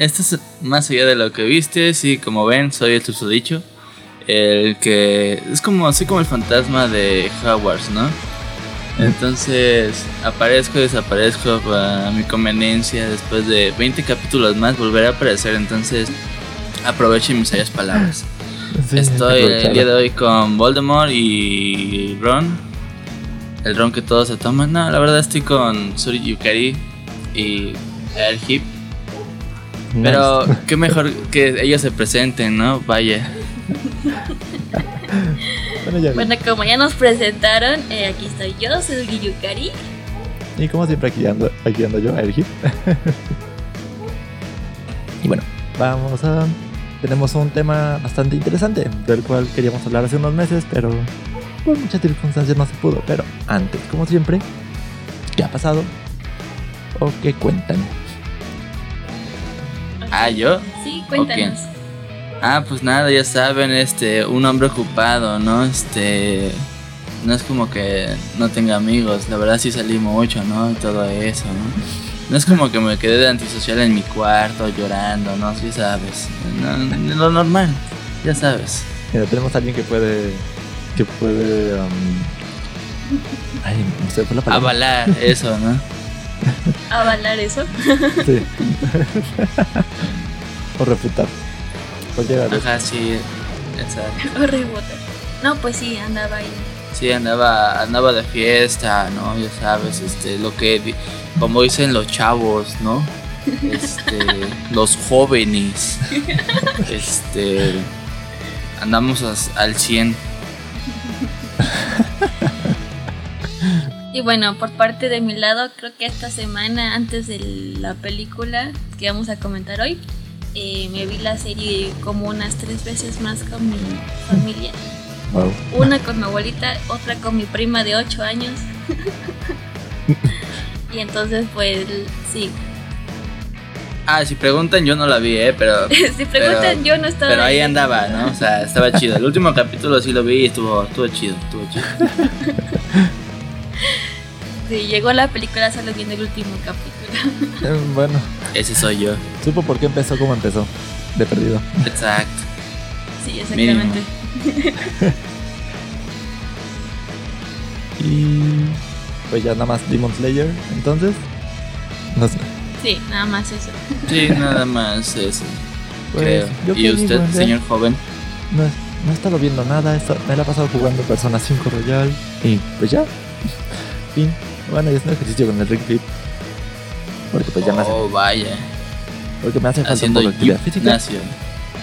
esto es más allá de lo que viste. Sí, como ven, soy el susodicho. El que es como así como el fantasma de Hogwarts, ¿no? Entonces aparezco y desaparezco a mi conveniencia. Después de 20 capítulos más volveré a aparecer. Entonces aprovechen mis sabias palabras. Estoy el día de hoy con Voldemort y Ron. El Ron que todos se toman. No, la verdad estoy con Suri Yukari y el Hip. Pero qué mejor que ellos se presenten, ¿no? Vaya. bueno, como ya nos presentaron, eh, aquí estoy yo, soy Yukari. Y como siempre aquí ando, aquí ando yo, el Hip. y bueno, vamos a tenemos un tema bastante interesante, del cual queríamos hablar hace unos meses, pero por muchas circunstancias no se pudo. Pero antes, como siempre, ¿qué ha pasado? ¿O qué cuentan? Ah, ¿yo? Sí, cuéntanos. Ah, pues nada, ya saben, este, un hombre ocupado, ¿no? Este, no es como que no tenga amigos, la verdad sí salí mucho, ¿no? Y todo eso, ¿no? No es como que me quedé de antisocial en mi cuarto llorando, ¿no? Sí sabes. lo normal, ya sabes. Mira, tenemos a alguien que puede. que puede. Um, ay, no sé, por la palabra. Avalar eso, ¿no? ¿Avalar eso? Sí. o refutar. O Ajá, sí. Exacto. O refutar. No, pues sí, andaba ahí. Sí, andaba, andaba de fiesta, ¿no? Ya sabes, este, lo que como dicen los chavos, ¿no? Este, los jóvenes. Este, andamos al 100. Y bueno, por parte de mi lado, creo que esta semana, antes de la película que vamos a comentar hoy, eh, me vi la serie como unas tres veces más con mi familia. Una con mi abuelita, otra con mi prima de 8 años. Y entonces, pues, sí. Ah, si preguntan, yo no la vi, ¿eh? Pero. si preguntan, yo no estaba. Pero ahí andaba, ¿no? O sea, estaba chido. El último capítulo sí lo vi y estuvo, estuvo chido, estuvo chido. sí, llegó la película solo viendo el último capítulo. Eh, bueno. Ese soy yo. Supo por qué empezó como empezó. De perdido. Exacto. Sí, exactamente. y pues ya nada más Demon Slayer, entonces. No sé. Sí, nada más eso. Sí, nada más eso. Pues, ¿Y usted, señor joven? No, no he estado viendo nada, me la he pasado jugando Persona 5 Royal y pues ya. Fin. Bueno, y es un ejercicio con el Ring Fit. Porque pues ya me hace. Oh, vaya. Porque me hace falta un poco de actividad física.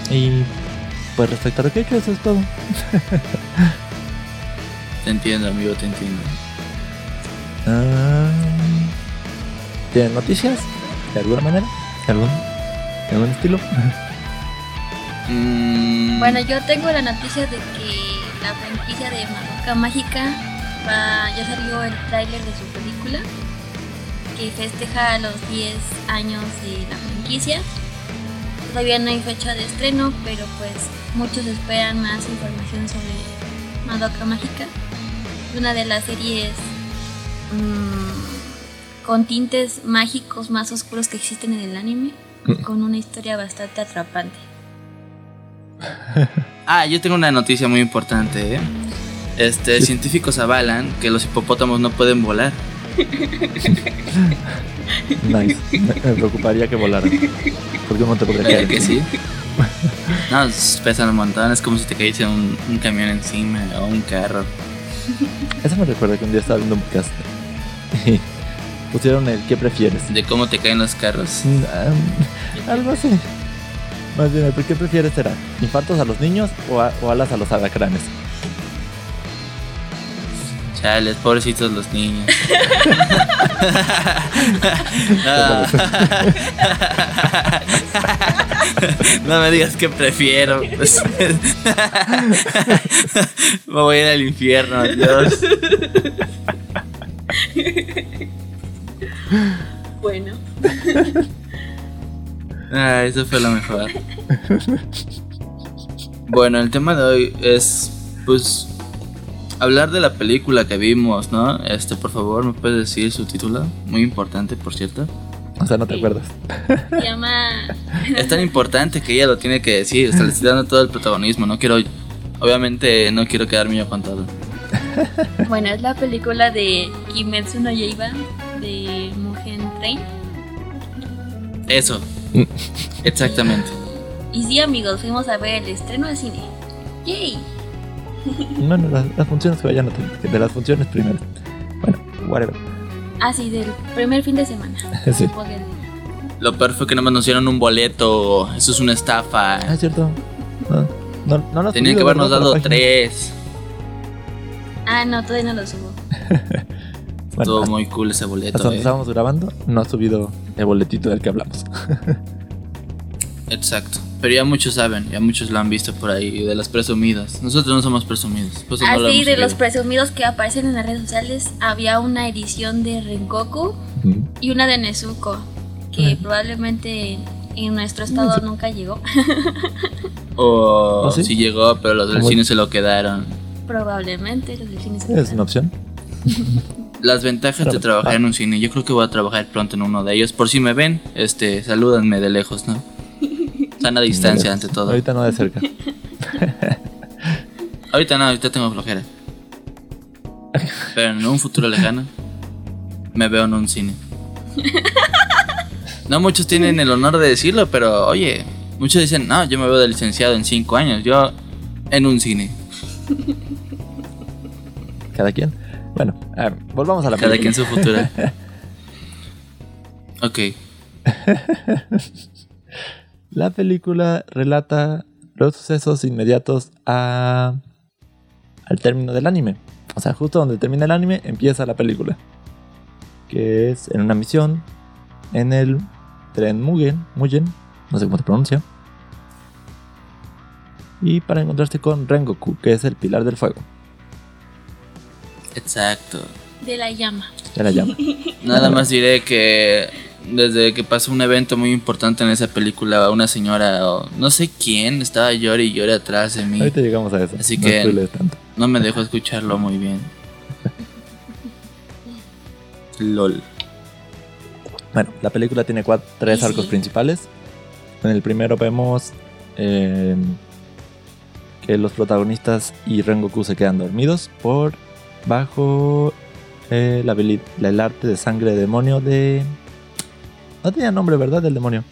Y pues respecto a lo que he hecho, eso es todo. te entiendo, amigo, te entiendo. Ah, ¿Tienen noticias? ¿De alguna manera? ¿De algún, de algún estilo? Mm. Bueno, yo tengo la noticia de que la franquicia de Madoka Mágica va, ya salió el tráiler de su película que festeja los 10 años de la franquicia. Todavía no hay fecha de estreno, pero pues muchos esperan más información sobre Madoka Mágica. Una de las series Mm, con tintes mágicos más oscuros que existen en el anime, con una historia bastante atrapante. ah, yo tengo una noticia muy importante. ¿eh? Este, científicos avalan que los hipopótamos no pueden volar. nice. Me, preocuparía que volaran. Porque no te podría caer. que sí? No, pesan un montón. Es como si te cayese un, un camión encima o un carro. Eso me recuerda que un día estaba viendo un podcast pusieron el ¿qué prefieres? ¿De cómo te caen los carros? Ah, algo así. Más bien, ¿qué prefieres será? ¿Infartos a los niños o, alas a los alacranes? Chales, pobrecitos los niños. no. me digas que prefiero. me voy a ir al infierno, Dios. bueno. Ah, eso fue lo mejor. bueno, el tema de hoy es, pues, hablar de la película que vimos, ¿no? Este, por favor, ¿me puedes decir su título? Muy importante, por cierto. O sea, no te acuerdas. Se llama. Es tan importante que ella lo tiene que decir. O sea, le estoy dando todo el protagonismo. No quiero. Obviamente, no quiero quedarme yo con todo. Bueno, es la película de Kimetsu no Yaiba de Mugen Train. Eso. Mm. Exactamente. Y sí, amigos, fuimos a ver el estreno de cine. ¡Yay! Bueno, las, las funciones que vayan a tener. De las funciones primero. Bueno, whatever. Ah, sí, del primer fin de semana. Sí. Lo peor fue que no me anunciaron un boleto. Eso es una estafa. Ah, es cierto. No, no, no lo Tenían que habernos dado tres. Ah, no, todavía no lo subo. Bueno, Estuvo hasta- muy cool ese boleto. hasta donde eh. estábamos grabando, no ha subido el boletito del que hablamos. Exacto. Pero ya muchos saben, ya muchos lo han visto por ahí, de las presumidas. Nosotros no somos presumidos. no lo Así, Ah, de los presumidos que aparecen en las redes sociales, había una edición de Rengoku y una de Nezuko, que probablemente en nuestro estado Sí. nunca llegó. O ¿Oh, sí? sí llegó, pero los del cine se lo quedaron. probablemente los del cine se es una opción. Las ventajas de trabajar ah. en un cine. Yo creo que voy a trabajar pronto en uno de ellos. Por si me ven, este, salúdenme de lejos, ¿no? Sana distancia ante todo. Ahorita no de cerca. Ahorita no, ahorita tengo flojera. Pero en un futuro lejano me veo en un cine. No muchos tienen el honor de decirlo, pero oye, muchos dicen, no, yo me veo de licenciado en cinco años, yo en un cine. Cada quien. Bueno, a ver, volvamos a la Cada película. quien su futuro. Ok, La película relata los sucesos inmediatos a, al término del anime. O sea, justo donde termina el anime empieza la película. Que es en una misión en el tren Mugen, Mugen, no sé cómo se pronuncia. Y para encontrarse con Rengoku, que es el pilar del fuego. exacto. De la llama. Ya la llama. Nada más diré que desde que pasó un evento muy importante en esa película, una señora o no sé quién estaba llorando y llorando atrás de mí. Ahorita llegamos a eso. Así no que- tanto. No me dejó escucharlo muy bien. LOL. Bueno, la película tiene cuatro, tres Sí, arcos sí. principales. En el primero vemos eh, que los protagonistas y Rengoku se quedan dormidos por bajo eh, la- el arte de sangre de demonio de... No tenía nombre, ¿verdad? Del demonio.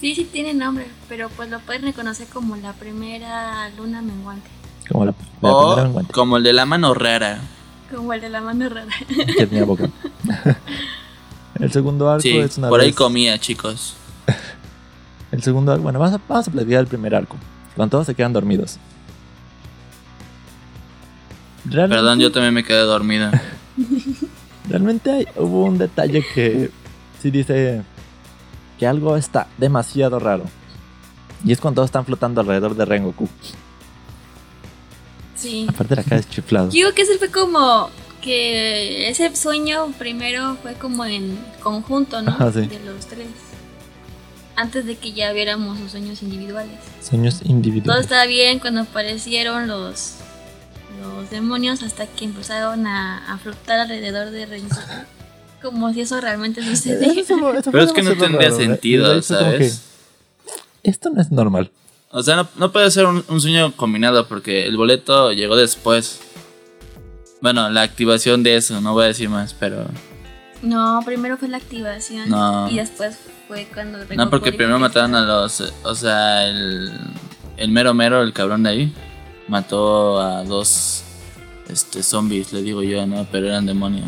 Sí, sí tiene nombre, pero pues lo puedes reconocer como la primera luna menguante. Como la, la O primera menguante, como el de la mano rara. Como el de la mano rara. que tenía boca. el segundo arco Sí, es una por ahí comía, chicos. El segundo arco, bueno, vamos a, vamos a platicar el primer arco. Cuando todos se quedan dormidos. Realmente- Perdón, yo también me quedé dormido. Realmente hay- hubo un detalle que sí dice que algo está demasiado raro. Y es cuando todos están flotando alrededor de Rengoku. Sí. Aparte la cara es chiflado. Digo que ese fue como que ese sueño primero fue como en conjunto, ¿no? Ajá, sí. De los tres. Antes de que ya viéramos sus sueños individuales. Sueños Todo individuales. estaba bien cuando aparecieron los los demonios hasta que empezaron a, a flotar alrededor de Rengoku. Como si eso realmente sucediera. Eso eso Pero es que no tendría raro, ¿eh? sentido, ¿sabes? que, Esto no es normal. O sea, no, no puede ser un, un sueño combinado porque el boleto llegó después. Bueno, la activación de eso, no voy a decir más, pero... No, primero fue la activación. No. Y después fue cuando No, porque primero mataron a los... O sea, el, el mero mero, el cabrón de ahí, mató a dos este, zombies, le digo yo, ¿no? Pero eran demonios.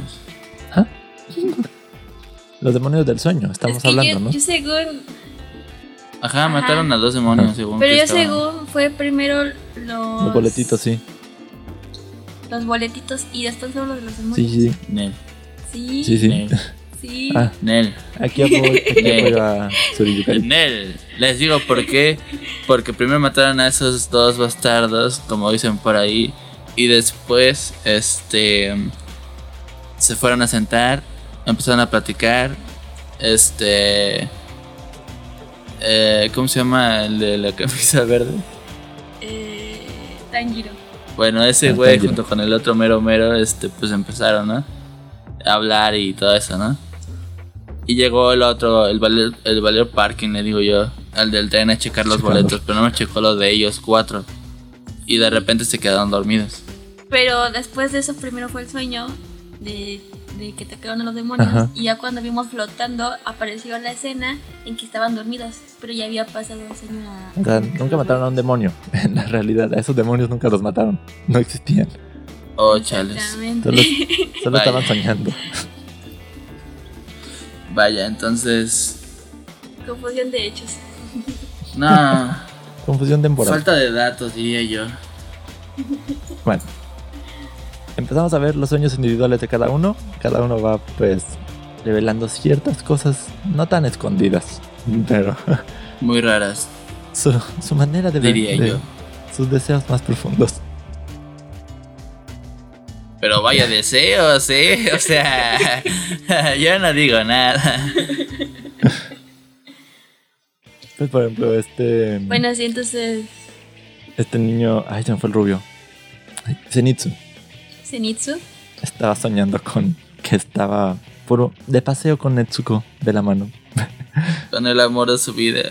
¿Ah? Los demonios del sueño, estamos Es que hablando, yo, ¿no? yo según Ajá, mataron a dos demonios, Ajá. según Pero yo estaban- según fue primero los, Los boletitos, sí. Los boletitos y después solo los de los demonios. sí, sí. Nel, Sí. Sí, sí. Nel, sí. Ah, Nel. aquí apoyo, aquí apoyo a Suriyukai. Nel. Les digo por qué. Porque primero mataron a esos dos bastardos, como dicen por ahí. Y después, este. Se fueron a sentar. Empezaron a platicar. Este. eh, ¿Cómo se llama el de la camisa verde? Eh, Tanjiro. Bueno, ese Ah, güey junto con el otro mero mero, este, pues empezaron, ¿no? A hablar y todo eso, ¿no? Y llegó el otro, el valer, el valer parking, le digo yo, al del tren a checar los Checando. boletos, pero no me checó lo de ellos cuatro. Y de repente se quedaron dormidos. Pero después de eso primero fue el sueño de, de que atacaron a los demonios. Ajá. Y ya cuando vimos flotando apareció la escena en que estaban dormidos. Pero ya había pasado el sueño a... O sea, nunca mataron a un demonio. En la realidad, a esos demonios nunca los mataron. No existían. Oh, chales. Exactamente. Solo, solo estaban soñando. Vaya, entonces. Confusión de hechos. No. Confusión temporal. falta de datos, diría yo. Bueno. Empezamos a ver los sueños individuales de cada uno. Cada uno va, pues, revelando ciertas cosas no tan escondidas. Pero Muy raras, su, su manera de ver diría de- yo. sus deseos más profundos. Pero vaya deseos, ¿eh? O sea, yo no digo nada. Pues, por ejemplo, este. Bueno, sí, entonces Este niño. Ay, se me fue el rubio. Ay, Zenitsu. Zenitsu. Estaba soñando con que estaba puro de paseo con Netsuko de la mano. Con el amor de su vida.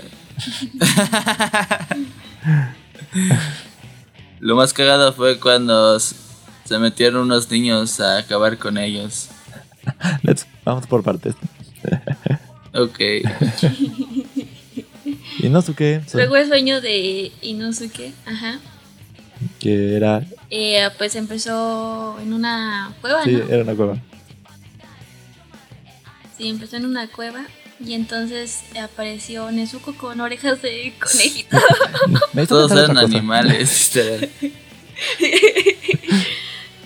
Lo más cagado fue cuando se metieron unos niños a acabar con ellos. Let's- vamos por partes. Ok. Inosuke, Luego el sueño de Inosuke. Ajá. que era. Eh, pues empezó en una cueva, Sí, ¿no? era una cueva. Sí, empezó en una cueva. Y entonces apareció Nezuko con orejas de conejito. Todos eran animales.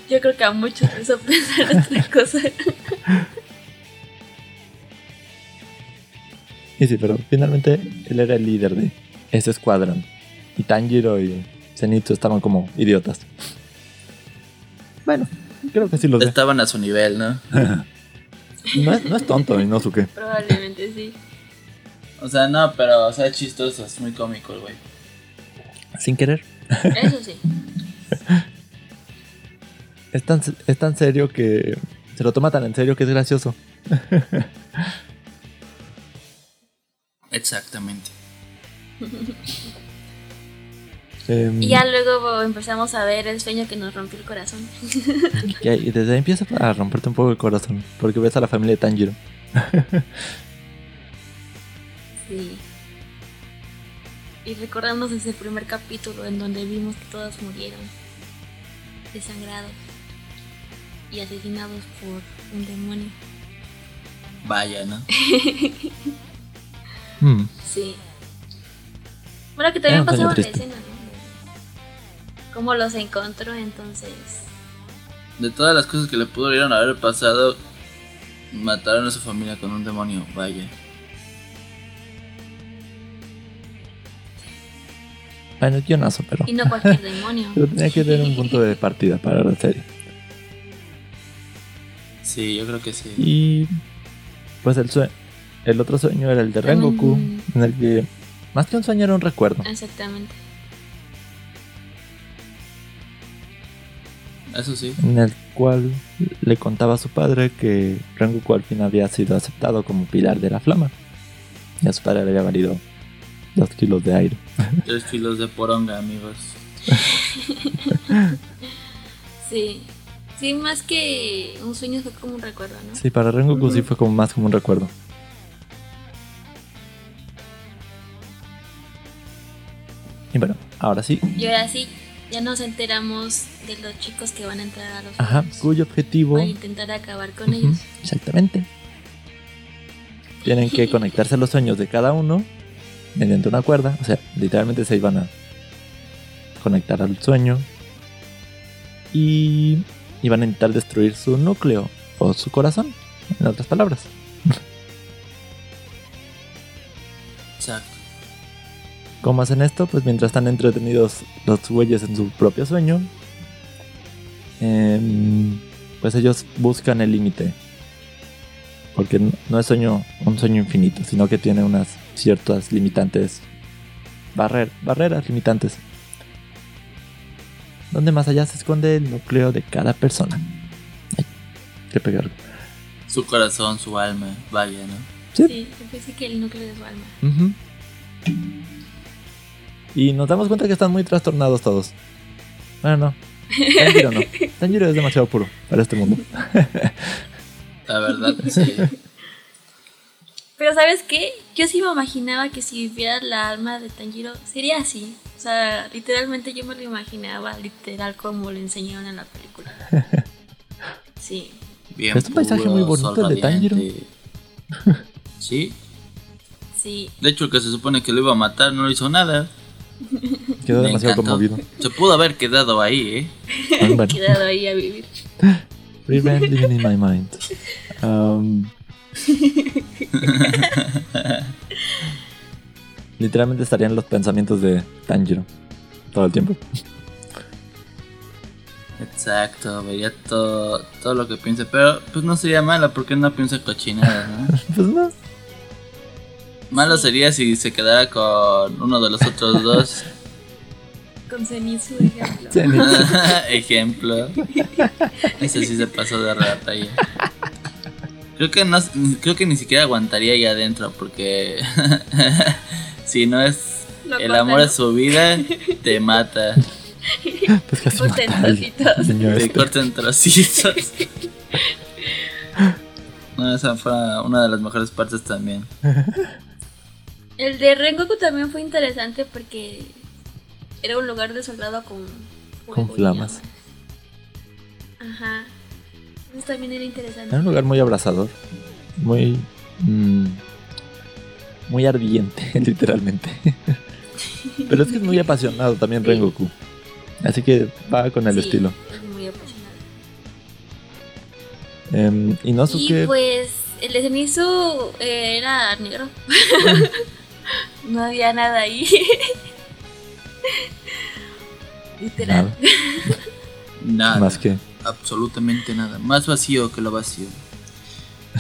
Yo creo que a muchos les hizo pensar otra cosa. Y sí, pero finalmente él era el líder de ese escuadrón. Y Tanjiro y Zenitsu estaban como idiotas. Bueno, creo que sí los ve. Estaban a su nivel, ¿no? No es, no es tonto Inosuke. Probablemente sí. O sea, no, pero, o sea, es chistoso, es muy cómico el güey. Sin querer. Eso sí. Es tan, es tan serio que se lo toma tan en serio que es gracioso. Exactamente. Em, Y ya luego empezamos a ver el sueño que nos rompió el corazón. y desde ahí empieza a romperte un poco el corazón. Porque ves a la familia de Tanjiro. Sí. Y recordamos desde el primer capítulo en donde vimos que todos murieron. Desangrados. Y asesinados por un demonio. Vaya, ¿no? Hmm. Sí. Bueno, que también pasaba la triste. escena, ¿no? Cómo los encontró entonces. De todas las cosas que le pudieron haber pasado, mataron a su familia con un demonio. Vaya. Bueno, es guionazo, pero. Y no cualquier demonio. Pero tenía que tener un punto de partida para la serie. Sí, yo creo que sí. Y pues el sue- el otro sueño era el de Rengoku, Mm. en el que más que un sueño era un recuerdo. Exactamente. Eso sí. En el cual le contaba a su padre que Rengoku al fin había sido aceptado como pilar de la flama. Y a su padre le había valido dos kilos de aire. Tres kilos de poronga, amigos. Sí. Sí, más que un sueño fue como un recuerdo, ¿no? Sí, para Rengoku sí fue como más como un recuerdo. Y bueno, ahora sí. Y ahora sí, ya nos enteramos de los chicos que van a entrar a los Ajá, juegos. cuyo objetivo... Para intentar acabar con ellos. Exactamente. Tienen que conectarse a los sueños de cada uno mediante una cuerda. O sea, literalmente se iban a conectar al sueño. Y iban a intentar destruir su núcleo o su corazón, en otras palabras. Exacto. ¿Cómo hacen esto? Pues mientras están entretenidos los güeyes en su propio sueño, em, pues ellos buscan el límite. Porque no es sueño, un sueño infinito, sino que tiene unas ciertas limitantes, barrer- barreras limitantes. Donde más allá se esconde el núcleo de cada persona. Ay, qué pegar. Su corazón, su alma. Vaya, ¿no? Sí. Sí, pensé que el núcleo de su alma. Ujú. Y nos damos cuenta que están muy trastornados todos. Bueno, no. Tanjiro no. Tanjiro es demasiado puro para este mundo. La verdad, sí. Pero ¿sabes qué? Yo sí me imaginaba que si viviera la alma de Tanjiro sería así. O sea, literalmente yo me lo imaginaba literal como lo enseñaron en la película. Sí. Bien Este paisaje puro, muy bonito, el de Tanjiro. radiante. Sí. Sí. De hecho, el que se supone que lo iba a matar no hizo nada. Quedó Me demasiado encantó. conmovido. Se pudo haber quedado ahí, ¿eh? Ah, bueno. Quedado ahí a vivir. Revenge living in my mind. Um, literalmente estarían los pensamientos de Tanjiro todo el tiempo. Exacto, vería todo, todo lo que piense. Pero pues no sería malo porque no piensa cochinadas, ¿no? Pues no. Malo sería si se quedara con uno de los otros dos. Con Zenitsu, ejemplo. Ejemplo. Ese sí se pasó de raya. Creo que no, creo que ni siquiera aguantaría ahí adentro porque si no es el amor ¿no? de su vida, te mata, Pues casi Con mata niño te este. corta en trocitos. No, esa fue una de las mejores partes también. El de Rengoku también fue interesante porque era un lugar desolado con Con y flamas. Ajá. Eso también era interesante. Era un lugar muy abrazador. Muy. mm, muy ardiente, literalmente. Pero es que es muy apasionado también Sí. Rengoku. Así que va con el Sí, estilo. es muy apasionado. Em, y no Y pues el de Zenitsu eh, era negro. no había nada ahí. Literal. nada, Nada. más que. Absolutamente nada. Más vacío que lo vacío.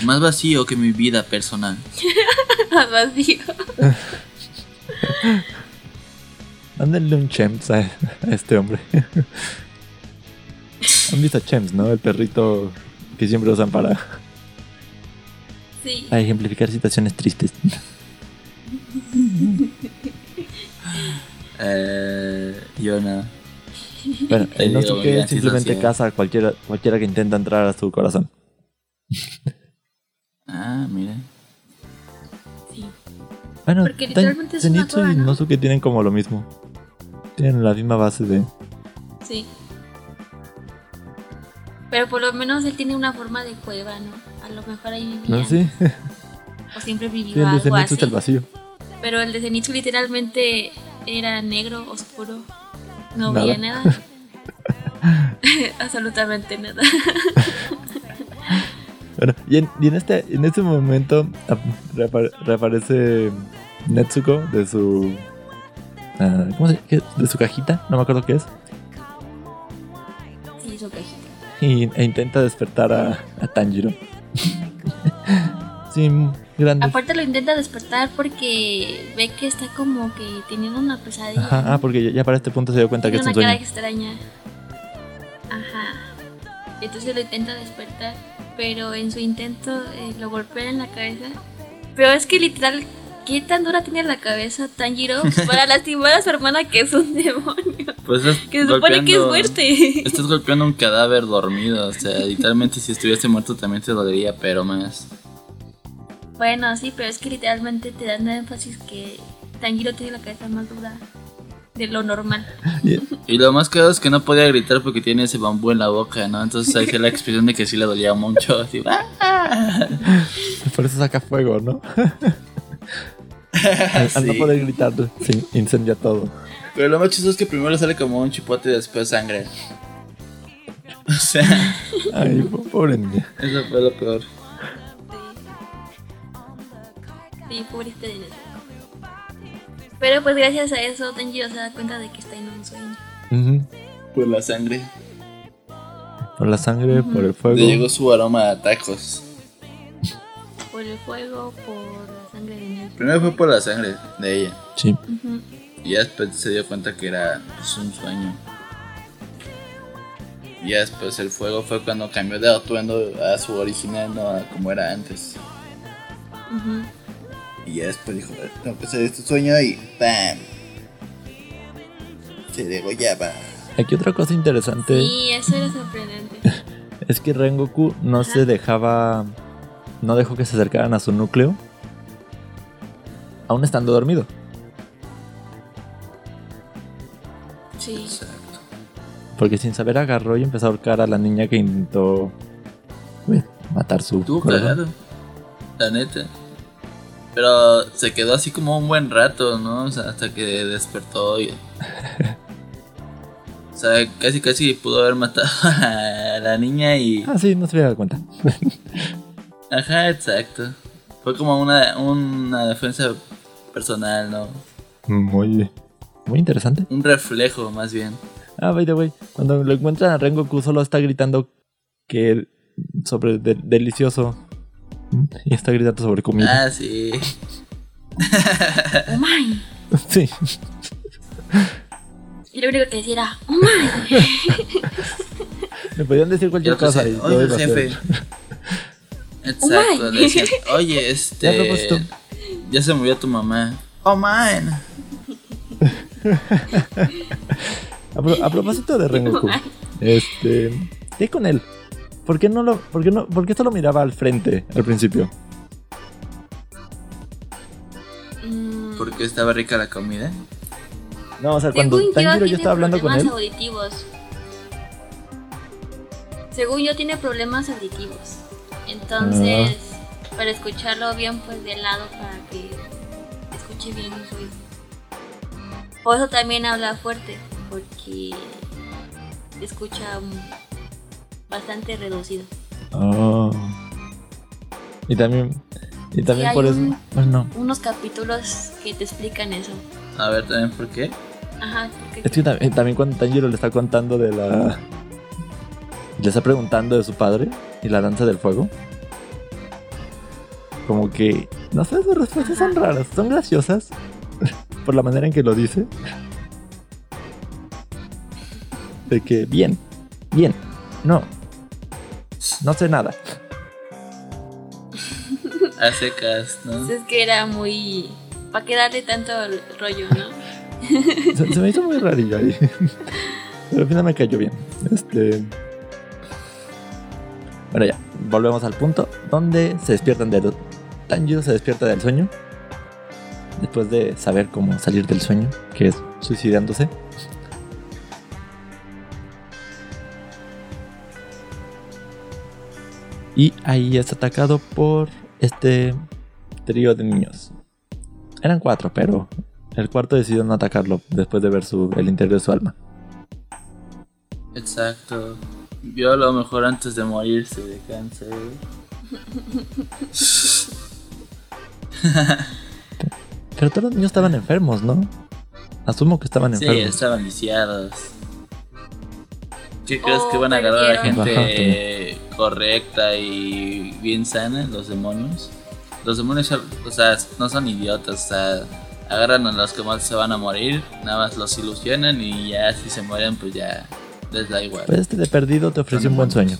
Más vacío que mi vida personal. Vacío. Mándenle un Chems a, a este hombre. Han visto a Chems, ¿no? El perrito que siempre usan para, Sí. para ejemplificar situaciones tristes. Eh, yo no. Bueno, el Inosuke mira, sí simplemente caza a cualquiera, cualquiera que intenta entrar a su corazón. Ah, mira. sí. Bueno, Porque Tan- literalmente es una Zenitsu cueva, y ¿no? Tienen como lo mismo. Tienen la misma base de... Sí. Pero por lo menos él tiene una forma de cueva, ¿no? A lo mejor ahí vivía. ¿No? Sí, O siempre vivió sí el de algo Zenitsu así. es el vacío. Pero el de Zenitsu literalmente era negro, oscuro. No Nada. veía nada. Absolutamente nada. Bueno, y en, y en este, en este momento ap- reapare- reaparece Netsuko de su... ah, ¿Cómo se qué? De su cajita, no me acuerdo qué es. Sí, su cajita. Y, e intenta despertar a, a Tanjiro. sí, grande. Aparte lo intenta despertar porque ve que está como que teniendo una pesadilla. Ajá, ah, porque ya, ya para este punto se dio cuenta que es una un cara sueño. extraña. Ajá. Entonces lo intenta despertar, pero en su intento eh, lo golpea en la cabeza. Pero es que literal, ¿qué tan dura tiene la cabeza Tanjiro para lastimar a su hermana que es un demonio? Pues es Que se supone que es golpeando- muerte. Estás golpeando un cadáver dormido. O sea, literalmente si estuviese muerto también te dolería, pero más. Bueno, sí, pero es que literalmente te dan énfasis que Tanjiro tiene la cabeza más dura de lo normal. Y- Y lo más caro es que no podía gritar porque tiene ese bambú en la boca, ¿no? Entonces ahí se la expresión de que sí le dolía mucho. Así, ¡ah! Por eso saca fuego, ¿no? Al, al no poder gritar, se incendia todo. Pero lo más chistoso es que primero sale como un chipote y después sangre. O sea, Ay, po- pobre niña. eso fue lo peor. Sí, pobrecita de Nezuko. Pero pues gracias a eso Tanjiro se da cuenta de que está en un sueño. Por la sangre. Por la sangre, por el fuego. Le llegó su aroma a tacos. Por el fuego, por la sangre de Nezuko. Primero fue por la sangre de ella. Sí. Y ya después se dio cuenta que era pues, un sueño. Y ya después el fuego fue cuando cambió de atuendo a su original, no a como era antes. Y ya después dijo, tengo que hacer este sueño y ¡pam! Se degollaba. Aquí otra cosa interesante Sí, eso era sorprendente. es que Rengoku no Ajá. se dejaba. No dejó que se acercaran a su núcleo. Aún estando dormido. Sí. Exacto. Porque sin saber agarró y empezó a ahorcar a la niña que intentó uy, matar su Estuvo cagado. La neta. Pero se quedó así como un buen rato, ¿no? O sea, hasta que despertó y. O sea, casi casi pudo haber matado a la niña y. Ah, sí, no se había dado cuenta. Ajá, exacto. Fue como una, una defensa personal, ¿no? Muy, muy interesante. Un reflejo, más bien. Ah, by the way, cuando lo encuentran a Rengoku solo está gritando que sobre de- delicioso y está gritando sobre comida. Ah, sí. ¡Oh my! Sí. Y lo único que decía era ¡Oh my! Me podían decir cualquier cosa. y yo Oye, jefe. Exacto, le decían, oye, este. Ya se murió tu mamá. Oh, man. A, pro- a propósito de Rengoku, este, ¿qué con él? ¿Por qué no lo, por qué no, por qué solo miraba al frente al principio? Mm, Porque estaba rica la comida. No, o sea, cuando yo, Tanjiro tiene estaba hablando con problemas él, auditivos. Según yo, tiene problemas auditivos. Entonces, Ah. para escucharlo bien, pues de lado, para que escuche bien su oído. Por eso también habla fuerte, porque escucha bastante reducido. Oh. Y también, y también por eso, un- bueno, Unos capítulos que te explican eso. A ver, también, ¿por qué? Ajá, porque es que tam- también cuando Tanjiro le está contando de la, le está preguntando de su padre y la danza del fuego, como que, no sé, sus respuestas son raras, son graciosas por la manera en que lo dice. De que, bien, bien, no, no sé nada. A secas, ¿no? es que era muy... ¿Para qué darle tanto rollo, no? Se, se me hizo muy rarillo ahí. Pero al final me cayó bien. Este. Bueno, ya. Volvemos al punto donde se despiertan del. Tanjiro se despierta del sueño. Después de saber cómo salir del sueño, que es suicidándose. Y ahí es atacado por este trío de niños. Eran cuatro, pero el cuarto decidió no atacarlo después de ver su, el interior de su alma. Exacto. Vio a lo mejor antes de morirse de cáncer. Pero todos los niños estaban enfermos, ¿no? Asumo que estaban Sí, enfermos. estaban viciados. ¿Qué crees Oh, que van a agarrar a gente correcta y bien sana, los demonios? Los demonios, o sea, no son idiotas, o sea, agarran a los que más se van a morir, nada más los ilusionan y ya si se mueren, pues ya les da igual. Pues este de perdido te ofreció un buen sueño.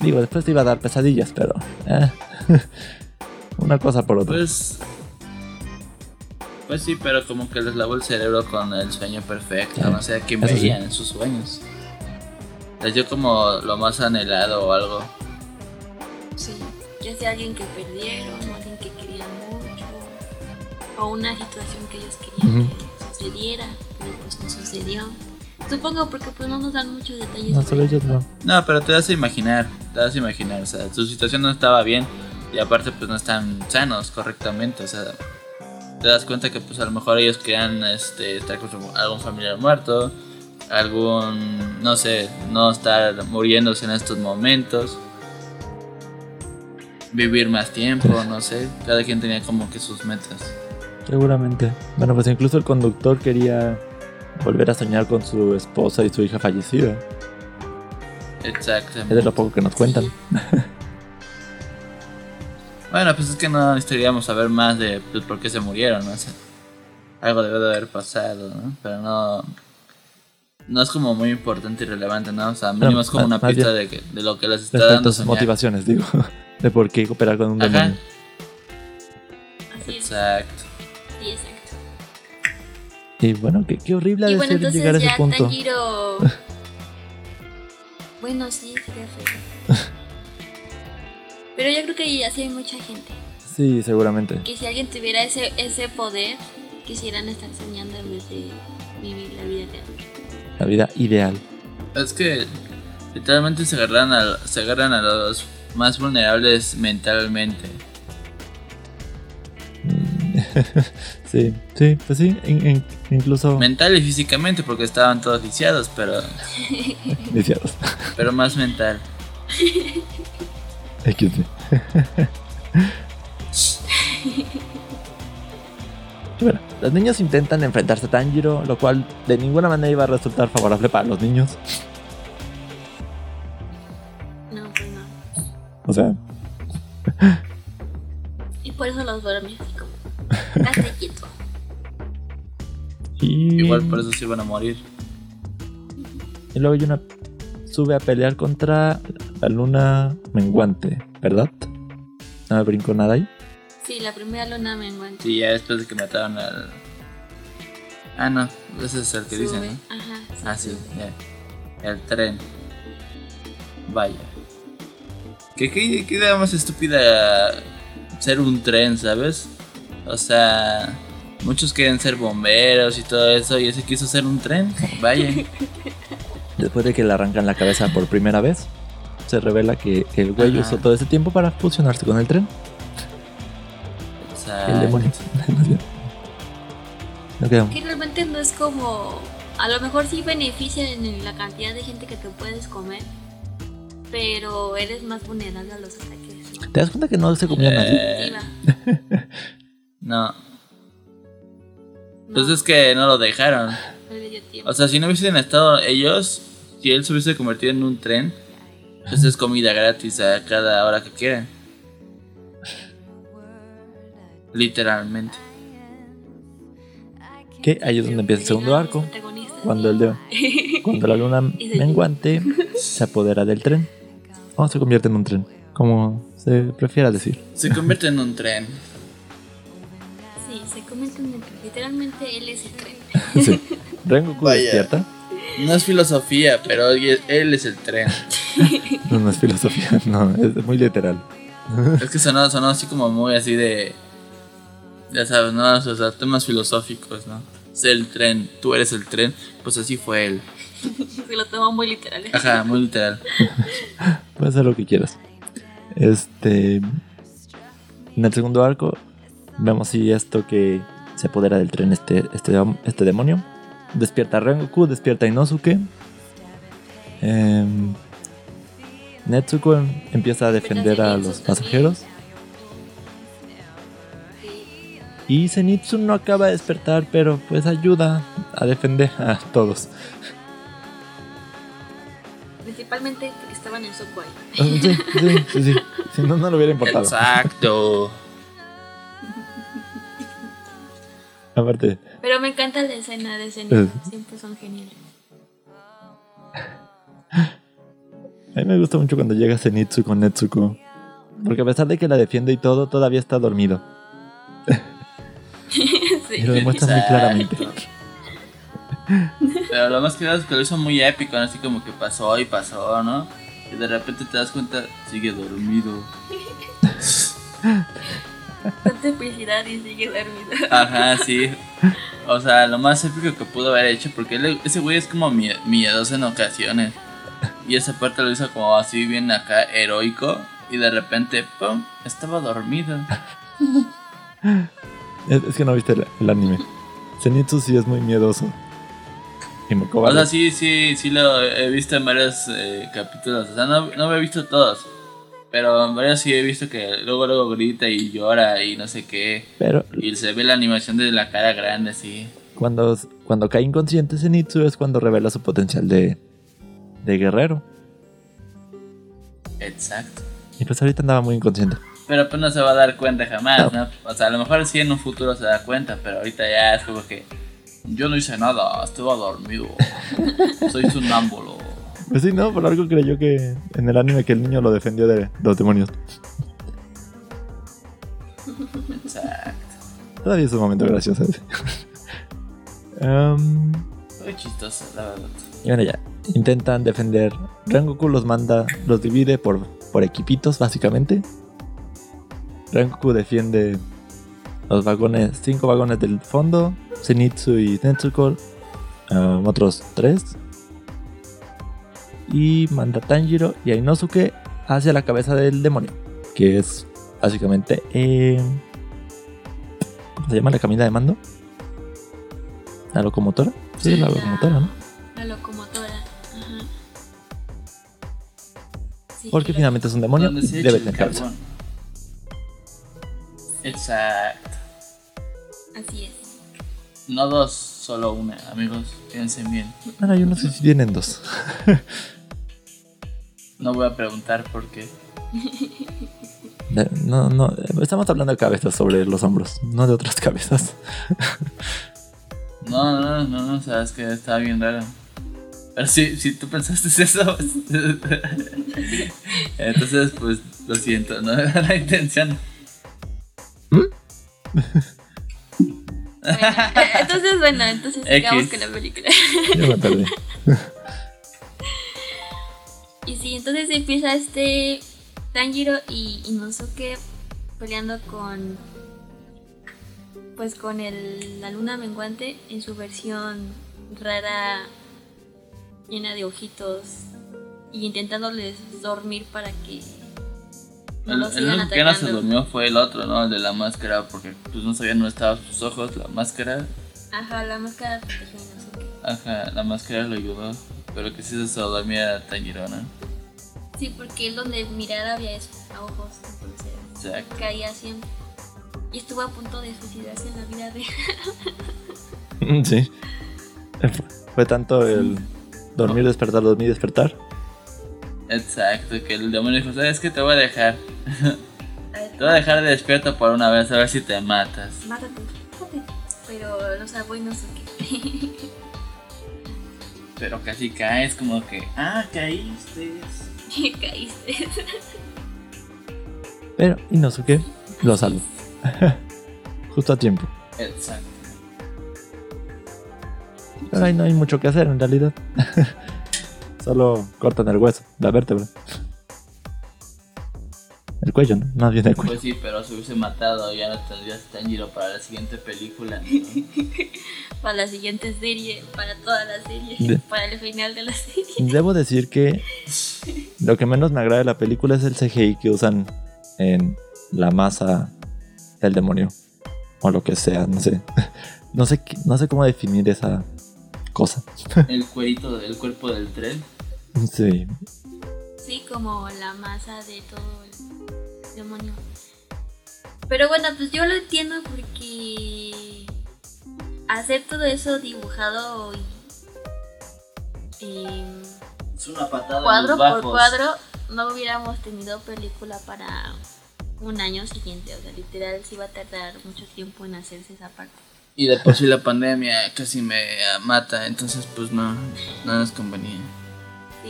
Digo, después te iba a dar pesadillas, pero... eh, Una cosa por otra. Pues. Pues sí, pero como que les lavó el cerebro con el sueño perfecto. Sí, No sé a quién eso sí. veían en sus sueños. Les dio como lo más anhelado o algo. Sí, ya sea alguien que perdieron o alguien que querían mucho o una situación que ellos querían Ujú. que sucediera, pero pues no sucedió. Supongo porque pues no nos dan muchos detalles. No, solo ellos no. No, pero te das a imaginar. Te das a imaginar. O sea, su situación no estaba bien. Y aparte, pues no están sanos correctamente. O sea, te das cuenta que, pues a lo mejor ellos querían este, estar con su- algún familiar muerto. Algún. No sé, no estar muriéndose en estos momentos. Vivir más tiempo, no sé. Cada quien tenía como que sus metas. Seguramente. Bueno, pues incluso el conductor quería volver a soñar con su esposa y su hija fallecida. Es Exactamente. de lo poco que nos cuentan. Bueno, pues es que no necesitaríamos saber más de pues, por qué se murieron, ¿no? O sea, algo debe de haber pasado, ¿no? Pero no. No es como muy importante y relevante, ¿no? O sea, mínimo es como más- una más pista bien de, que- de lo que les está dando sus motivaciones, digo. De por qué cooperar con un Ajá. demonio. Exacto. Sí, exacto. Y bueno, qué, qué horrible ha de bueno, ser llegar a ese punto. Tanjiro. bueno, sí, sería feo. Pero yo creo que así hay mucha gente. Sí, seguramente. Que si alguien tuviera ese, ese poder, quisieran estar soñando en vez de vivir la vida. La vida ideal. Es que literalmente se agarran a, se agarran a los más vulnerables mentalmente. Sí, sí, pues sí, in- in- incluso Mental y físicamente porque estaban todos viciados, pero, viciados. pero más mental. XD. Y bueno, los niños intentan enfrentarse a Tanjiro, lo cual de ninguna manera iba a resultar favorable para los niños. No, pues no. O sea, Y por eso los duerme así como. Hazte quieto. y, Igual por eso se iban a morir. y luego Yuna sube a pelear contra la luna menguante, ¿verdad? No me brincó nada ahí. Sí, la primera luna me encuentro. Sí, ya después de que mataron al. Ah, no, ese es el que dicen, Sube. ¿no? Ajá. Ah, sí, ya. El tren. Vaya. ¿Qué, qué, qué idea más estúpida ser un tren, ¿sabes? O sea, muchos quieren ser bomberos y todo eso, y ese quiso ser un tren. Vaya. Después de que le arrancan la cabeza por primera vez, se revela que el güey Ajá. usó todo ese tiempo para fusionarse con el tren. Sea, El demonio. No Que realmente no es como. A lo mejor sí beneficia en la cantidad de gente que te puedes comer. Pero eres más vulnerable a los ataques. ¿Te das cuenta que no se comía eh, no. No, Pues es que no lo dejaron. O sea, si no hubiesen estado ellos, si él se hubiese convertido en un tren, pues es comida gratis a cada hora que quieran. Literalmente. Que ahí es donde empieza el segundo arco. Cuando el de, cuando la luna menguante se apodera del tren. O se convierte en un tren. Como se prefiera decir. Se convierte en un tren. Sí, se comenta en el tren. Literalmente él es el tren. Sí. Rengoku Vaya. despierta. No es filosofía, pero él es- él es el tren. No, no es filosofía, no, es muy literal. Es que sonó, sonó así como muy así de. Ya sabes, ¿no? O sea, temas filosóficos, ¿no? Es el tren, tú eres el tren, pues así fue él. Se lo toma muy literal. ¿eh? Ajá, muy literal. Puedes hacer lo que quieras. Este. En el segundo arco, vemos si esto que se apodera del tren, este, este, este demonio. Despierta a Rengoku, despierta a Inosuke. Em, Netsuko em- empieza a defender a los pasajeros. Y Zenitsu no acaba de despertar, pero pues ayuda a defender a todos. Principalmente porque estaban en Sokuai. Sí, sí, sí, sí. Si no, no le hubiera importado. Exacto. Aparte, Pero me encanta la escena de escena. Siempre son geniales. A mí me gusta mucho cuando llega Zenitsu con Netsuko. Porque a pesar de que la defiende y todo, todavía está dormido. Y lo sí. demuestra muy claramente. Pero lo más que es que lo hizo muy épico, ¿no? así como que pasó y pasó, ¿no? Y de repente te das cuenta, sigue dormido. Tanta felicidad y sigue dormido. Ajá, sí. O sea, lo más épico que pudo haber hecho, porque él- ese güey es como mie- miedoso en ocasiones. Y esa parte lo hizo como así bien acá, heroico. Y de repente, ¡pum! Estaba dormido. Es, es que no viste el, el anime. Zenitsu sí es muy miedoso. Y muy O cobarde. sea, sí, sí, sí lo he visto en varios eh, capítulos. O sea, no, no he visto todos. Pero en varios sí he visto que luego, luego grita y llora y no sé qué. Pero Y se ve la animación de la cara grande, sí. cuando, cuando cae inconsciente Zenitsu es cuando revela su potencial de, de guerrero. Exacto. Y pues ahorita andaba muy inconsciente. Pero pues no se va a dar cuenta jamás, No. O sea, a lo mejor sí en un futuro se da cuenta, pero ahorita ya es como que yo no hice nada, estaba dormido. Soy sonámbulo. Pues sí, no, por algo creyó que en el anime que el niño lo defendió de los demonios. Exacto. Todavía es un momento gracioso ese. Muy chistoso, la verdad. y bueno, ya. Intentan defender. Rengoku los manda, los divide por, por equipitos, básicamente. Rengoku defiende los vagones, cinco vagones del fondo. Zenitsu y Netsuko, um, otros tres. Y manda a Tanjiro y a Inosuke hacia la cabeza del demonio. Que es básicamente. eh, ¿Cómo se llama la camina de mando? ¿La locomotora? Sí, la locomotora, ¿no? La locomotora. Ajá. Sí, Porque finalmente es un demonio y debe tener cabeza. carbón. Exacto. Así es. No dos, solo una, amigos. Piensen bien. Bueno, yo no sé si tienen dos. No voy a preguntar por qué. No, no, estamos hablando de cabezas sobre los hombros, no de otras cabezas. No, no, no, no, sabes que estaba bien raro. Pero si, si tú pensaste eso, pues, entonces pues lo siento, no era la intención. Bueno, entonces, bueno, entonces sigamos X. con la película. Ya me perdí. Y sí, entonces empieza este Tanjiro y Inosuke peleando con pues con el, la luna menguante en su versión rara llena de ojitos y intentándoles dormir para que El, que no se durmió fue el otro, ¿no? El de la máscara, porque pues no sabían dónde estaban sus ojos, la máscara, Ajá, la máscara protegió a Inosuke. ajá, la máscara lo ayudó, pero que sí se dormía Tanjiro, ¿no? Sí, porque él donde mirara había a ojos, entonces Exacto. caía siempre. Y estuvo a punto de suicidarse en la vida real. Sí. Fue tanto el dormir, despertar, dormir, despertar. Exacto, que el demonio dijo, ¿sabes qué? Te voy a dejar. Te voy a dejar de despierto por una vez, a ver si te matas. Mátate, mátate. Pero los salvó Inosuke. Pero casi caes como que, ah, caíste. Caíste. Pero Inosuke lo salva. Justo a tiempo. Exacto. Pero ahí no hay mucho que hacer en realidad. Solo cortan el hueso, la vértebra. El cuello, ¿no? Más bien el cuello. Pues sí, pero si hubiese matado ya no tendrías Tanjiro para la siguiente película. ¿no? Para la siguiente serie, para toda la serie, De- para el final de la serie. Debo decir que lo que menos me agrada de la película es el CGI que usan en la masa del demonio. O lo que sea, no sé. No sé, no sé cómo definir esa cosa. El cuerito del cuerpo del tren. Sí. Sí, como la masa de todo el demonio. Pero bueno, pues yo lo entiendo porque hacer todo eso dibujado y em, Es una patada cuadro en los por cuadro no hubiéramos tenido película para un año siguiente. O sea, literal sí va a tardar mucho tiempo en hacerse esa parte. Y de por sí la pandemia casi me mata, entonces pues no, no nos convenía.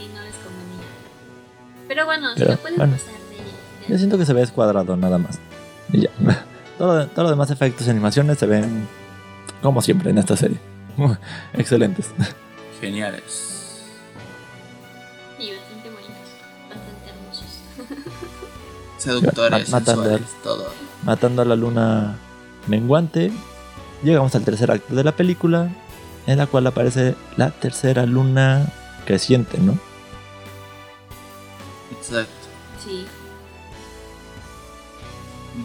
Sí, no les convenía. Pero bueno, Pero, se lo pueden bueno. pasar de, de- Yo siento que se ve descuadrado nada más. Y ya. Todo, todo los demás efectos y animaciones se ven como siempre en esta serie. Excelentes. Geniales. Sí, bastante bonitos, bastante hermosos. Seductores, Ma- matando sensuales, todo. Matando a la luna menguante. Llegamos al tercer acto de la película. En la cual aparece la tercera luna creciente, ¿no? Exacto. Sí,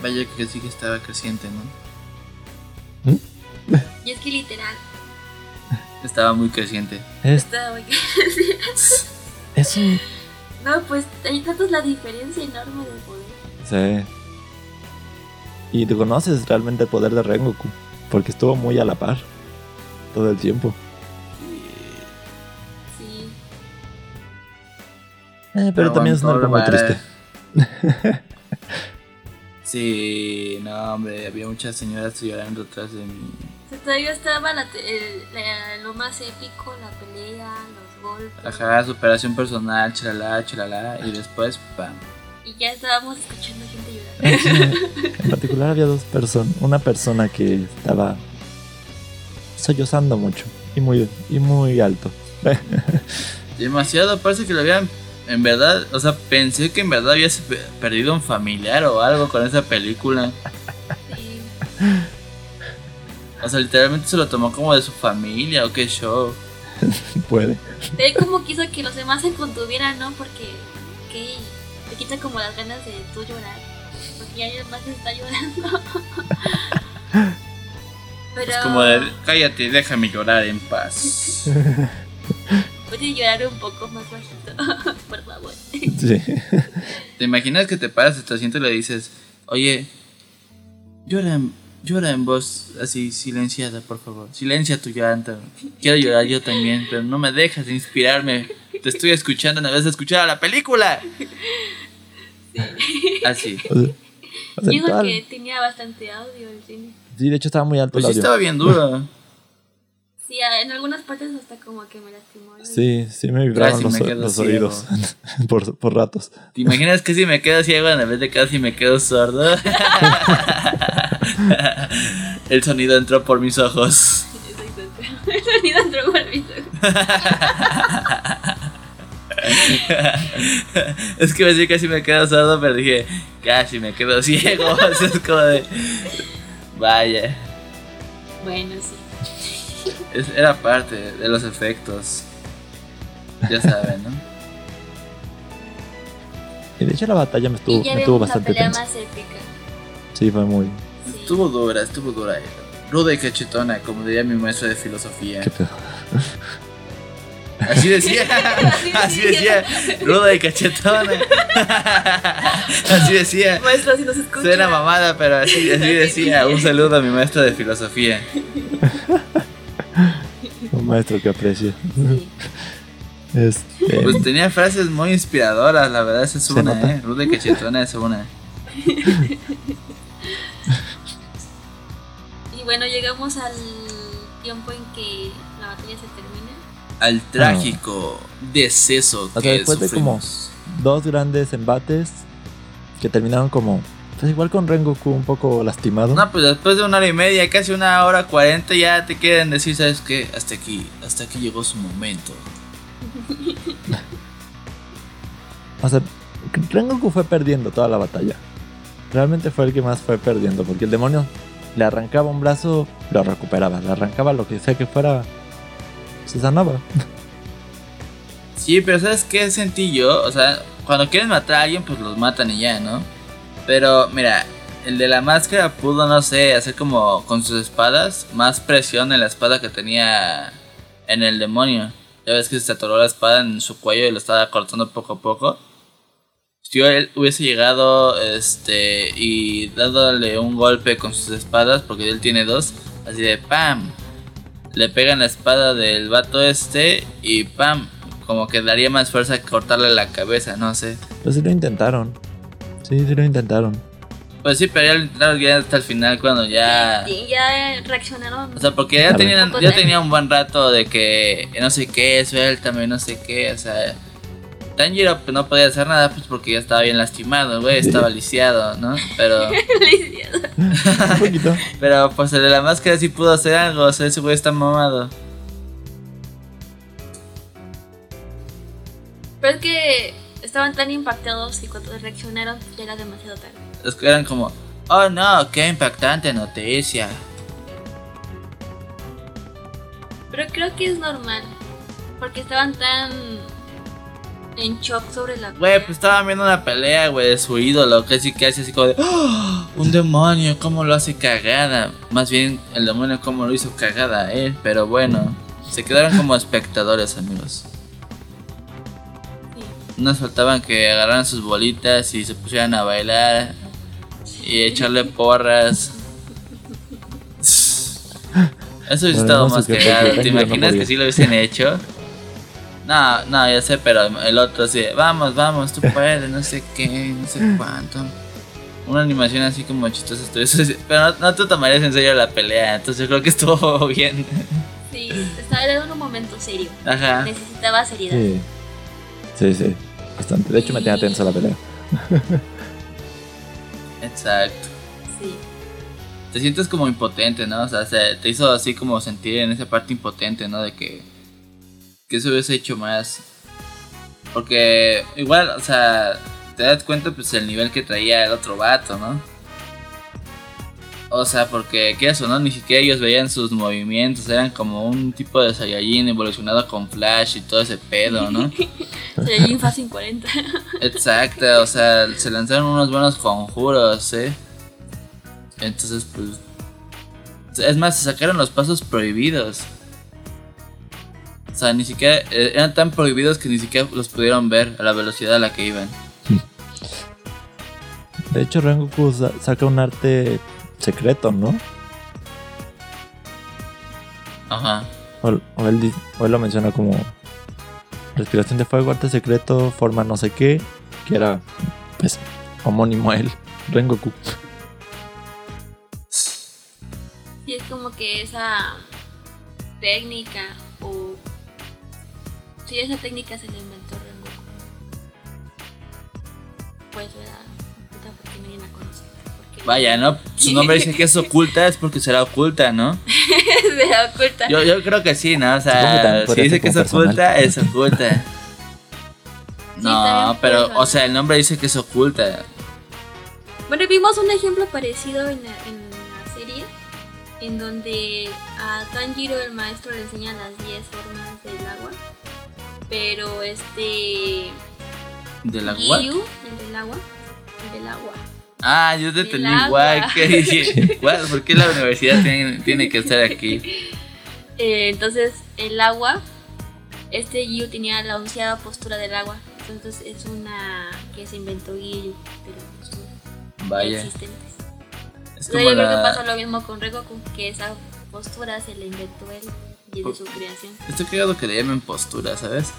Vaya que sí que estaba creciente, ¿no? y es que literal, Estaba muy creciente. Es, está muy- es un. No, pues ahí tanto es la diferencia enorme de poder. Sí. Y tú conoces realmente el poder de Rengoku. Porque estuvo muy a la par. Todo el tiempo. Eh, pero también es algo muy triste. Sí, no, hombre, había muchas señoras llorando atrás de mí. todavía estaba la te- el- la- lo más épico, la pelea, los golpes. Ajá, superación personal, chalala, chalala, y después, pam. Y ya estábamos escuchando gente llorar. En particular había dos personas. Una persona que estaba sollozando mucho y muy, y muy alto. Demasiado, parece que lo habían. En verdad, o sea, pensé que en verdad habías pe- perdido un familiar o algo con esa película. Sí. O sea, literalmente se lo tomó como de su familia o qué show. Puede. Él como quiso que los demás se contuvieran, ¿no? Porque que te quita como las ganas de tú llorar. Porque ya alguien más está llorando. Pero Es como de, cállate, déjame llorar en paz. puedes llorar un poco más bajito, por favor. Sí. ¿Te imaginas que te paras de tu asiento y le dices, oye, llora en, llora en voz así silenciada, por favor. Silencia tu llanto. Quiero llorar yo también, pero no me dejas de inspirarme. Te estoy escuchando en vez de escuchar a la película. Así. O sea, o sea, Dijo que tenía bastante audio el cine. Sí, de hecho estaba muy alto Pues el sí audio. estaba bien duro. Sí, en algunas partes hasta como que me lastimó. ¿no? Sí, sí me vibraron Casi los, me oídos por, por ratos. ¿Te imaginas que si me quedo ciego en vez de casi me quedo sordo? El sonido entró por mis ojos. Exacto. El sonido entró por mis ojos. es que me decía casi me quedo sordo, pero dije, casi me quedo ciego. Es como de. Vaya. Bueno, sí. Es- era parte de los efectos. Ya saben, ¿no? Y de hecho la batalla me estuvo, y ya me tuvo vemos la bastante pelea tensa. más épica. Sí, fue muy... Sí. Estuvo dura, estuvo dura. Ruda y cachetona, como diría mi maestra de filosofía. ¿Qué pedo? Así decía, así decía, ruda y cachetona. Así decía. Maestro, si nos escucha. Suena mamada, pero así, así decía. Un saludo a mi maestra de filosofía. Un maestro que aprecio. Sí. Este, Pues tenía frases muy inspiradoras, la verdad, esa es Se una, nota. ¿eh? Ruda y cachetona es una. Y bueno, llegamos al tiempo en que la batalla se termina. Al trágico deceso O sea, que después de como- sufrimos. dos grandes embates que terminaron como... Pues igual con Rengoku un poco lastimado. No, pues después de una hora y media, casi una hora cuarenta, ya te quieren decir, ¿sabes qué? Hasta aquí, hasta aquí llegó su momento. O sea, Rengoku fue perdiendo toda la batalla. Realmente fue el que más fue perdiendo, porque el demonio le arrancaba un brazo, lo recuperaba, le arrancaba lo que sea que fuera, se sanaba. Sí, pero ¿sabes qué sentí yo? O sea, cuando quieren matar a alguien, pues los matan y ya, ¿no? Pero mira, el de la máscara pudo, no sé, hacer como con sus espadas más presión en la espada que tenía en el demonio. Ya ves que se atoró la espada en su cuello y lo estaba cortando poco a poco. Si él hubiese llegado este y dándole un golpe con sus espadas, porque él tiene dos, así de ¡pam! Le pegan la espada del vato este y ¡pam! Como que daría más fuerza cortarle la cabeza, no sé. Pero sí lo intentaron. Sí, sí lo intentaron. Pues sí, pero ya lo intentaron ya hasta el final cuando ya... Y ya reaccionaron. O sea, porque ya tenían, Poco ya de- tenía un buen rato de que no sé qué, suéltame, no sé qué, o sea... Tanjiro pues, no podía hacer nada pues porque ya estaba bien lastimado, güey, estaba lisiado, ¿no? Pero, Un poquito. pero pues el de la máscara sí pudo hacer algo, o sea, ese güey está mamado. Pero es que estaban tan impactados y cuando reaccionaron ya era demasiado tarde. Que eran como, oh no, qué impactante noticia. Pero creo que es normal. Porque estaban tan en shock sobre la Güey, pues estaban viendo una pelea, güey, de su ídolo, casi casi así como de, "¡Ah! un demonio, cómo lo hace cagada. Más bien, el demonio cómo lo hizo cagada a él, pero bueno, se quedaron como espectadores, amigos. Nos faltaban que agarraran sus bolitas y se pusieran a bailar y echarle porras. Eso hubiese estado no más qué, cagado. porque ¿Te no imaginas que sí lo hubiesen hecho? No, no, ya sé, pero el otro así, vamos, vamos, tú puedes, no sé qué, no sé cuánto. Una animación así como chistosa, pero no, no te tomarías en serio la pelea, entonces yo creo que estuvo bien. Sí, estaba en un momento serio. Ajá. Necesitaba seriedad. Sí. Sí, sí. Bastante. De hecho, me tenía tensa la pelea. Exacto. Sí. Te sientes como impotente, ¿no? O sea, se- te hizo así como sentir en esa parte impotente, ¿no? De que, que se hubiese hecho más. Porque igual, o sea, te das cuenta pues el nivel que traía el otro vato, ¿no? O sea, porque, ¿qué eso, no? Ni siquiera ellos veían sus movimientos, eran como un tipo de Saiyajin evolucionado con Flash y todo ese pedo, ¿no? Saiyajin Fast 40. Exacto, o sea, se lanzaron unos buenos conjuros, ¿eh? Entonces, pues... Es más, se sacaron los pasos prohibidos. O sea, ni siquiera... eh, Eran tan prohibidos que ni siquiera los pudieron ver a la velocidad a la que iban. De hecho, Rengoku sa- saca un arte secreto, ¿no? Ajá. O, o él, o él lo menciona como respiración de fuego, arte secreto, forma no sé qué, que era, pues, homónimo a él, Rengoku. Sí, es como que esa técnica o... Sí, esa técnica se la inventó Rengoku. Pues, ¿verdad? Puta, porque nadie la conoce. Vaya, ¿no? Su nombre dice que es oculta, es porque será oculta, ¿no? se la oculta. Yo, yo creo que sí, ¿no? O sea, si dice que es oculta, personal. es oculta. No, pero, o sea, el nombre dice que es oculta. Bueno, vimos un ejemplo parecido en la, en la serie, en donde a Tanjiro el maestro le enseña las 10 formas del agua, pero este ¿Del agua? Giyu, el del agua, el del agua. Ah, yo te entendí igual. ¿Qué dije? ¿Por qué la universidad tiene, tiene que estar aquí? Eh, entonces, el agua, este Giyu tenía la onceada postura del agua, entonces es una que se inventó Giyu de la postura Vaya. existentes. Es Entonces, yo creo que pasa lo mismo con Rengoku, que esa postura se la inventó él y es de su creación. Estoy cagado que le llamen postura, ¿sabes?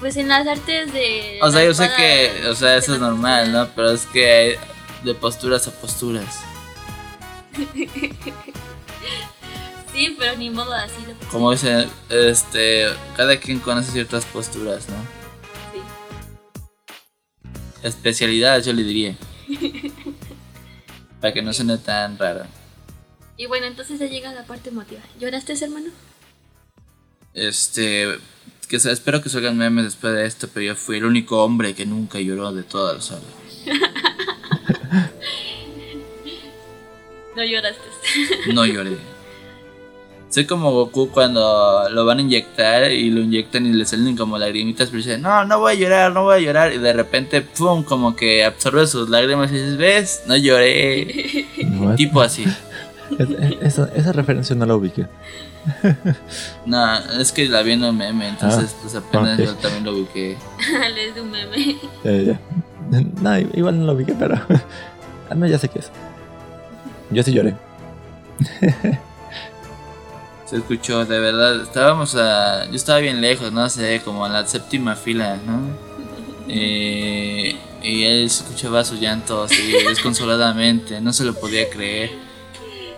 Pues en las artes de. O sea, yo sé que, o sea, eso de es normal, postura. ¿no? Pero es que hay de posturas a posturas. Sí, pero ni modo así lo Como dicen, este, cada quien conoce ciertas posturas, ¿no? Sí. Especialidades, yo le diría. Para que no suene tan raro. Y bueno, entonces ya llega la parte emotiva. ¿Lloraste, hermano? Este, que se- espero que salgan memes después de esto, pero yo fui el único hombre que nunca lloró de toda la sala. No lloraste. No lloré. Soy como Goku cuando lo van a inyectar y lo inyectan y le salen como lagrimitas, pero dice, no, no voy a llorar, no voy a llorar. Y de repente, pum, como que absorbe sus lágrimas y dices, ¿ves? No lloré. What? tipo así. Es- es- esa, esa referencia no la ubiqué. No, es que la vi en un meme, entonces pues apenas yo también lo ubiqué. Les de un meme. Ya. No, igual no lo ubiqué, pero. Ah, no, ya sé qué es. Yo sí lloré. Se escuchó, de verdad. Estábamos a. Yo estaba bien lejos, no sé, como en la séptima fila, ¿no? Eh, y él se escuchaba su llanto así desconsoladamente, no se lo podía creer.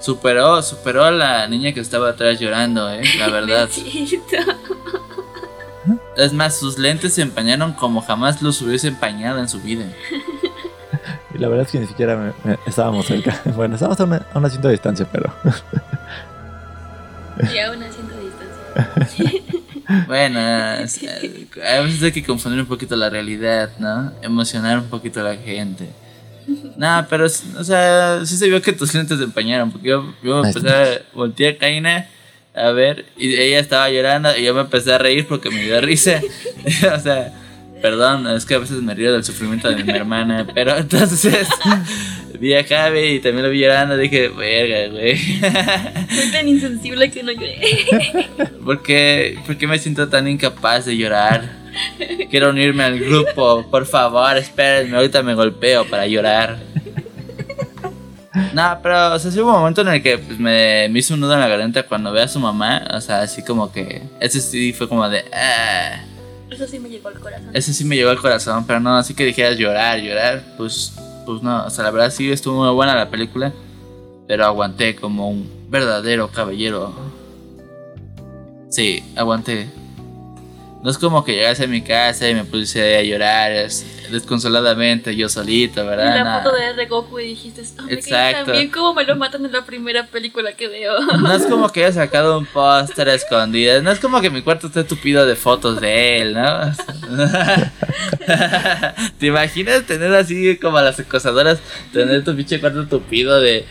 Superó, superó a la niña que estaba atrás llorando, ¿eh? La verdad. Es más, sus lentes se empañaron como jamás los hubiese empañado en su vida. Y la verdad es que ni siquiera me- me- estábamos cerca. Bueno, estábamos a, una- a un asiento de distancia, pero. Y aún haciendo distancia. Bueno, eh, a veces hay que confundir un poquito la realidad, ¿no? Emocionar un poquito a la gente. No, pero, o sea, sí se vio que tus lentes se empañaron, porque yo, yo empecé a voltear a Kaina a ver, y ella estaba llorando, y yo me empecé a reír porque me dio risa. o sea, perdón, es que a veces me río del sufrimiento de mi hermana, pero entonces vi a Javi y también lo vi llorando, dije, verga, güey. Soy tan insensible que no lloré. ¿Por qué, por qué me siento tan incapaz de llorar? Quiero unirme al grupo, por favor, espérenme, ahorita me golpeo para llorar. No, pero o sea, sí hubo un momento en el que pues, me, me hizo un nudo en la garganta cuando ve a su mamá. O sea, así como que. Ese sí fue como de. "Ah". Eso sí me llegó al corazón. Ese sí me llegó al corazón, pero no, así que dijeras llorar, llorar. Pues, pues no, o sea, la verdad sí estuvo muy buena la película. Pero aguanté como un verdadero caballero. Sí, aguanté. No es como que llegase a mi casa y me puse a llorar es- desconsoladamente yo solito, ¿verdad? la foto de, de Goku y dijiste, oh, Exacto. tan bien como me lo matan en la primera película que veo. No es como que haya sacado un póster a escondidas. No es como que mi cuarto esté tupido de fotos de él, ¿no? ¿Te imaginas tener así como las acosadoras, tener tu pinche cuarto tupido de...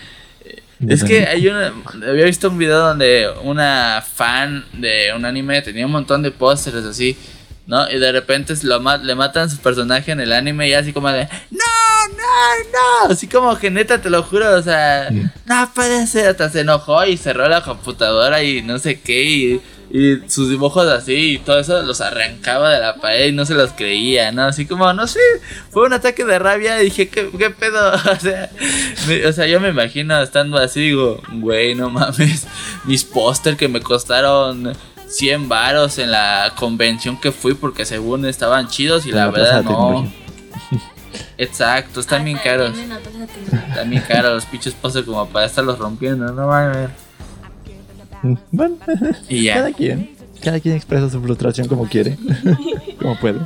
Es que hay una... Había visto un video donde una fan de un anime tenía un montón de pósteres así, ¿no? Y de repente lo le matan su personaje en el anime y así como de... ¡No, no, no! Así como que neta, te lo juro, o sea... No puede ser, hasta se enojó y cerró la computadora y no sé qué y, y sus dibujos así y todo eso los arrancaba de la pared y no se los creía, ¿no? Así como, no sé, fue un ataque de rabia y dije, ¿qué, qué pedo? O sea, me- o sea, yo me imagino estando así, digo, güey, no mames, mis póster que me costaron 100 varos en la convención que fui porque según estaban chidos y la, verdad no. Exacto, están bien Hasta caros. Están bien caros los pinches póster como para estarlos rompiendo, no mames. Bueno, Y ya. cada quien. Cada quien expresa su frustración como quiere. como puede.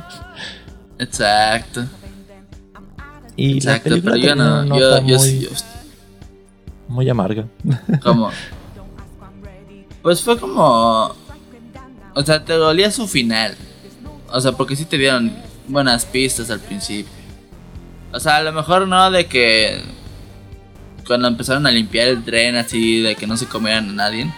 Exacto. Y Exacto, la pero yo no, yo, yo, muy, yo- muy amarga. como, pues fue como, o sea, te dolía su final, o sea, porque sí te dieron buenas pistas al principio, o sea, a lo mejor no de que cuando empezaron a limpiar el tren así, de que no se comieran a nadie,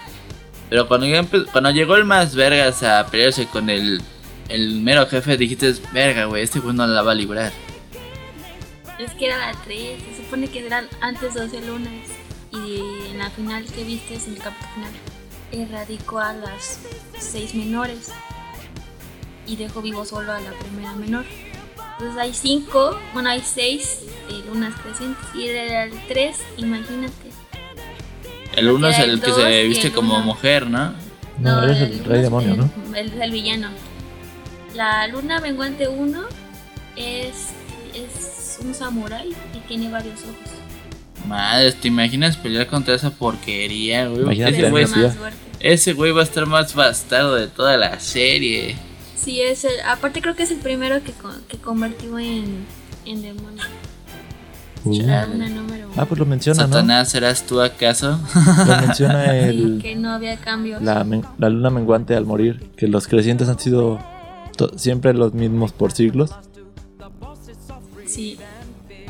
pero cuando, empe- cuando llegó el más vergas a pelearse con el, el mero jefe, dijiste, verga, güey, este güey no la va a librar. Es que era la 3, se supone que eran antes 12 lunas. Y en la final que viste, en el capítulo final, erradicó a las 6 menores. Y dejó vivo solo a la primera menor. Entonces hay 5, bueno, hay 6 lunas crecientes. Y era el 3, imagínate. El uno es el el que se viste el como uno. mujer, ¿no? No, eres el, uno rey es demonio, el- ¿no? Él es el villano. La luna menguante 1 es, es un samurái y tiene varios ojos. Madre, ¿te imaginas pelear contra esa porquería, güey? Imagínate Ese güey, energía. más fuerte. ese güey va a estar más bastardo de toda la serie. Sí, es el, aparte creo que es el primero que, co- que convirtió en, en demonio. Uh. Número uno. Ah, pues lo menciona, ¿no? Satanás, ¿serás tú acaso? Lo menciona Sí, el, que no había cambios. la, luna menguante al morir. Que los crecientes han sido siempre los mismos por siglos. Sí,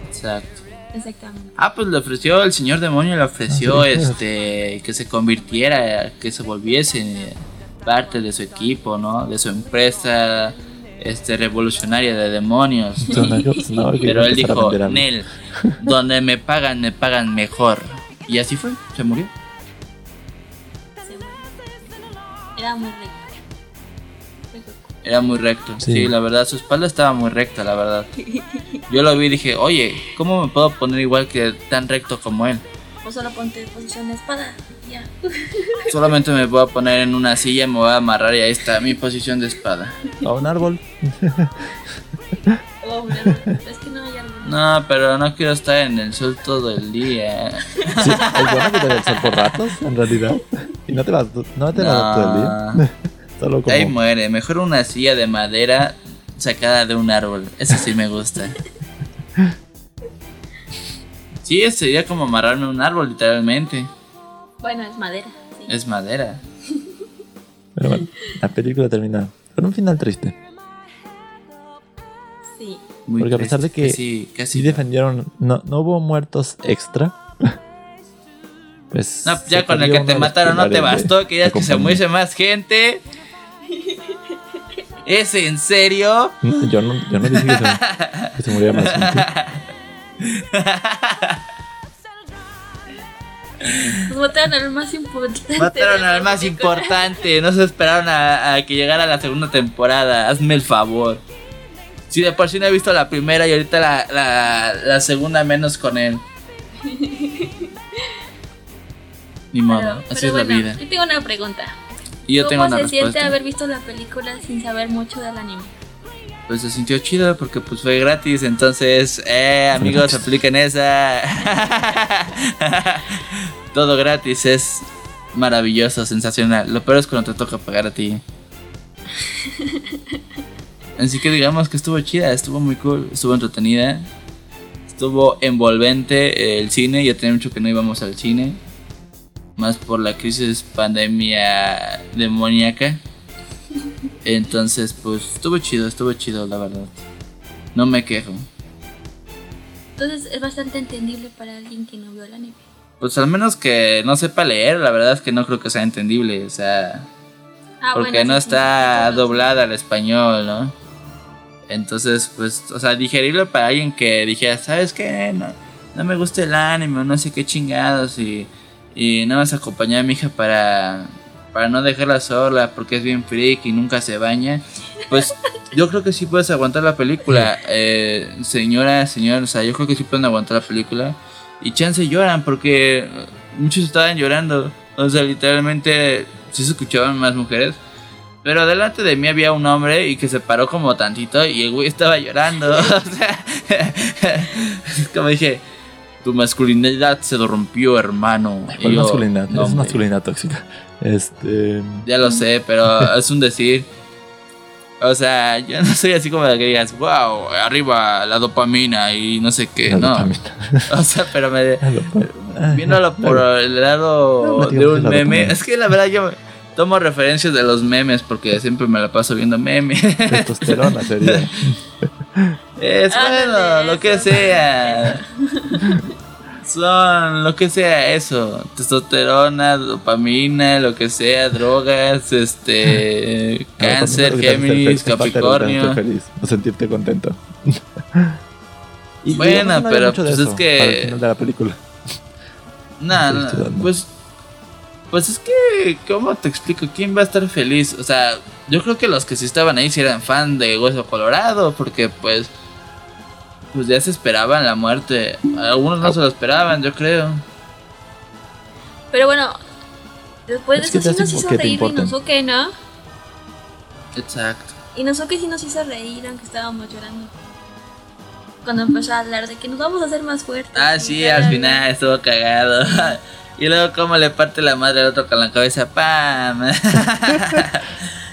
Exacto. exactamente. Ah, pues le ofreció, el señor demonio le ofreció Ah, sí. este que se convirtiera, que se volviese parte de su equipo, ¿no? De su empresa este revolucionaria de demonios. Que Pero él dijo. Nel, donde me pagan, me pagan mejor. Y así fue, se murió. Era muy. Rico. Era muy recto. Sí. Sí. la verdad, su espalda estaba muy recta, la verdad. Yo lo vi y dije, oye, ¿cómo me puedo poner igual que tan recto como él? O solo ponte en posición de espada. Ya. Solamente me voy a poner en una silla, me voy a amarrar y ahí está mi posición de espada. A un árbol. Oh, no, es que no hay algo. No, pero no quiero estar en el sol todo el día. Sí, es bueno que te des por ratos, en realidad. Y no te vas, no te vas todo el día. Solo como. Ahí muere. Mejor una silla de madera sacada de un árbol. Eso sí me gusta. Sí, sería como amarrarme a un árbol, literalmente. Bueno, es madera. Sí. Es madera. Pero bueno, la película termina con un final triste. sí. Muy Porque a pesar de que Casi, casi. Sí defendieron, no, no hubo muertos extra. Pues No, ya con el que te mataron no te bastó. Querías que se muriese más gente. ¿Es en serio? No, Yo no, yo no dije que se, que se muriera más gente. Nos mataron al más importante. Mataron al más película. importante. No se esperaron a, a que llegara la segunda temporada. Hazme el favor. Si de por sí no he visto la primera y ahorita la, la, la segunda menos con él. Ni modo, Pero- así pero es la vida. Yo tengo una pregunta. Y yo tengo ¿Cómo una se siente haber visto la película sin saber mucho del anime? Pues se sintió chido porque pues fue gratis, entonces, eh, amigos, apliquen esa. Todo gratis es maravilloso, sensacional. Lo peor es cuando te toca pagar a ti. Así que digamos que estuvo chida, estuvo muy cool, estuvo entretenida, estuvo envolvente el cine. Ya tenía mucho que no íbamos al cine, más por la crisis pandemia demoníaca. Entonces, pues estuvo chido, estuvo chido, la verdad. No me quejo. Entonces es bastante entendible para alguien que no vio el anime. Pues al menos que no sepa leer, la verdad es que no creo que sea entendible, o sea, Ah, porque bueno, no sí, está sí, sí. doblada al español, ¿no? Entonces, pues, o sea, digerible para alguien que dijera, ¿sabes qué? No, no me gusta el anime, o no sé qué chingados, y, y nada más acompañar a mi hija para, para no dejarla sola, porque es bien freak y nunca se baña. Pues yo creo que sí puedes aguantar la película, eh, señora, señor, o sea, yo creo que sí pueden aguantar la película. Y chance lloran, porque muchos estaban llorando. O sea, literalmente sí se escuchaban más mujeres. Pero delante de mí había un hombre y que se paró como tantito y el güey estaba llorando. O sea, como dije, tu masculinidad se rompió, hermano. ¿Cuál yo, masculinidad? "No, es hombre". masculinidad tóxica. Este. Ya lo sé, pero es un decir. O sea, yo no soy así como de que digas, wow, arriba la dopamina y no sé qué. la no. dopamina. O sea, pero me. La dopa- Ah, Viéndolo por el lado No, de un meme. dopamina. Es que la verdad yo tomo referencias de los memes porque siempre me la paso viendo memes. Testosterona sería. Es bueno, lo que sea. Son lo que sea eso. Testosterona, dopamina, lo que sea, drogas, este. cáncer, Géminis, Capricornio. feliz o sentirte contento. Y Bueno, no pero, pues, es que- para el final de la película. No, Estoy no, estudiando. pues. Pues es que, ¿cómo te explico? ¿Quién va a estar feliz? O sea, yo creo que los que sí estaban ahí sí eran fan de Hueso Colorado, porque pues. Pues ya se esperaban la muerte. Algunos no se lo esperaban, yo creo. Pero bueno, después Es de eso sí nos hizo reír. Inosuke, ¿no? Exacto. Inosuke sí nos hizo reír, aunque estábamos llorando. Cuando empezó a hablar de que nos vamos a hacer más fuertes. Ah, sí, al final estuvo cagado. y luego, como le parte la madre al otro con la cabeza, ¡pam!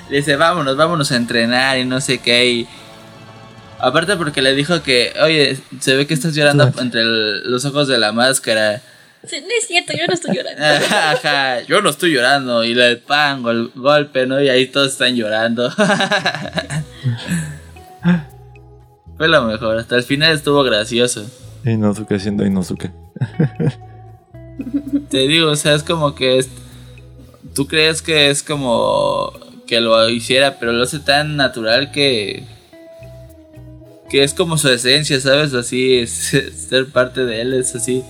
le dice, vámonos, vámonos a entrenar y no sé qué. Y aparte, porque le dijo que, oye, se ve que estás llorando entre el- los ojos de la máscara. Sí, no es cierto, yo no estoy llorando. Ajá, yo no estoy llorando. Y le pan, gol- golpe, ¿no? Y ahí todos están llorando. Fue lo mejor. Hasta el final estuvo gracioso. Inosuke siendo Inosuke. Te digo, o sea, es como que es- tú crees que es como que lo hiciera, pero lo hace tan natural que que es como su esencia, ¿sabes? Así es, ser parte de él es así.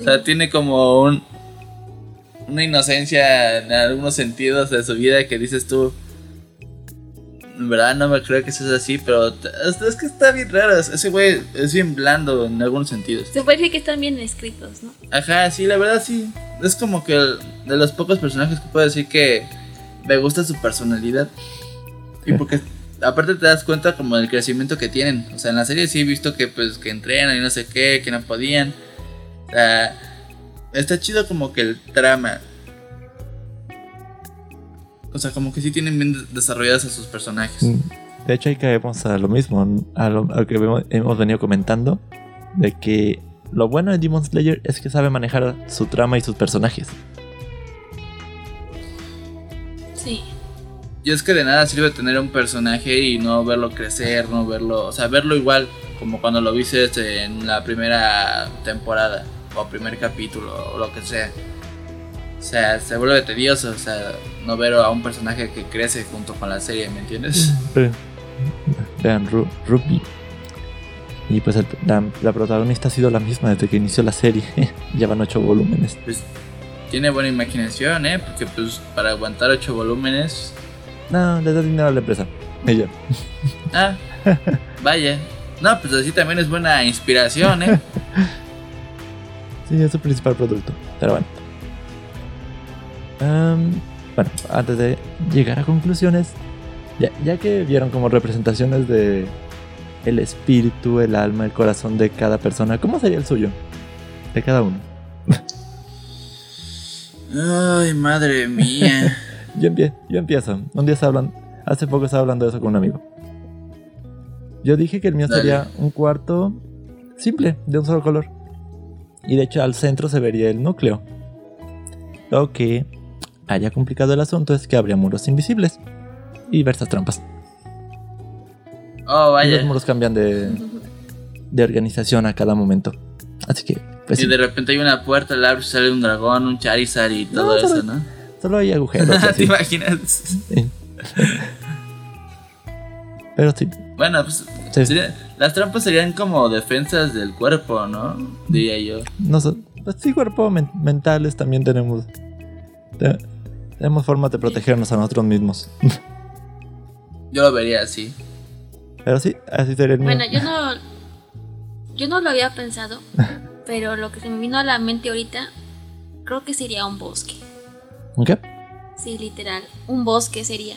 O sea, tiene como un una inocencia en algunos sentidos de su vida que dices tú en verdad no me creo que seas así, pero es es que está bien raro. Ese güey es bien blando en algunos sentidos. Se puede decir que están bien escritos, ¿no? Ajá, sí, la verdad sí. Es como que el- de los pocos personajes que puedo decir que me gusta su personalidad. Y porque aparte te das cuenta como del crecimiento que tienen. O sea, en la serie sí he visto que pues que entrenan y no sé qué, que no podían. O sea, está chido como que el trama. O sea, como que sí tienen bien de- desarrollados a sus personajes. Mm. De hecho, ahí caemos a lo mismo, a lo, a lo que hemos, hemos venido comentando, de que lo bueno de Demon Slayer es que sabe manejar su trama y sus personajes. Sí. Y es que de nada sirve tener un personaje y no verlo crecer, no verlo, o sea, verlo igual como cuando lo viste en la primera temporada o primer capítulo o lo que sea. O sea, se vuelve tedioso, o sea, no ver a un personaje que crece junto con la serie, ¿me entiendes? Ve- Vean, Ru- Ruby. Y pues el- la, la protagonista ha sido la misma desde que inició la serie. Llevan ocho volúmenes. Pues tiene buena imaginación, ¿eh? Porque pues para aguantar ocho volúmenes... No, le da dinero a la empresa. Ella. Ah, vaya. No, pues así también es buena inspiración, ¿eh? Sí, es su principal producto. Pero bueno. Bueno, antes de llegar a conclusiones, ya, ya que vieron como representaciones de el espíritu, el alma, el corazón de cada persona, ¿cómo sería el suyo? De cada uno. Ay, madre mía. Yo, empie- yo empiezo. Un día hablan, Hace poco estaba hablando de eso con un amigo. Yo dije que el mío Dale. sería un cuarto simple, de un solo color. Y de hecho al centro se vería el núcleo. Lo que haya complicado el asunto es que habría muros invisibles y diversas trampas. Oh, Y los vaya. muros cambian de, de organización a cada momento. Así que, pues Y de repente hay una puerta, la abres, sale un dragón, un Charizard y todo No, eso, ¿no? Solo hay agujeros. ¿Te imaginas? Sí. Pero sí, Bueno, pues sí. sería- las trampas serían como defensas del cuerpo, ¿no? Diría yo. Nos- pues sí, cuerpo men- mentales también tenemos. te- tenemos formas de protegernos a nosotros mismos. Yo lo vería así. Pero sí, así sería el mío. Bueno, yo no, yo no lo había pensado, pero lo que se me vino a la mente ahorita, creo que sería un bosque. ¿Ok? Sí, literal, un bosque sería.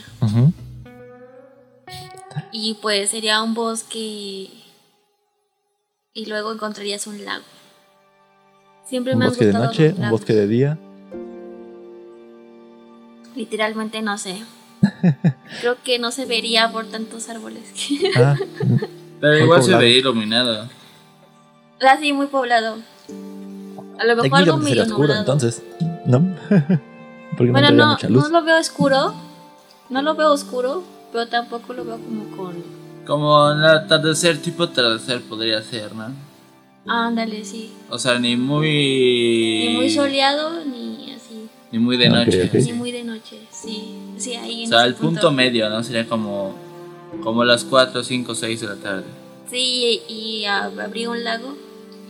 Y pues sería un bosque y luego encontrarías un lago. Siempre Un me han bosque de gustado noche, los un bosque de día. Literalmente no sé. Creo que no se vería por tantos árboles. Ah, Pero igual se vería iluminado. Así muy poblado. A lo mejor algo medio oscuro, entonces. ¿No? Porque no Bueno, no, mucha luz. no lo veo oscuro. No lo veo oscuro, pero tampoco lo veo como con. Como el atardecer, tipo atardecer podría ser, ¿no? Ándale, sí. O sea, ni muy. Ni muy soleado, ni así. Ni muy de noche. ok. Ni muy de noche. Sí, sí, ahí O en sea, ese el punto medio, ¿no? Sería como. Como las 4, 5, 6 de la tarde. Sí, y ah, habría un lago.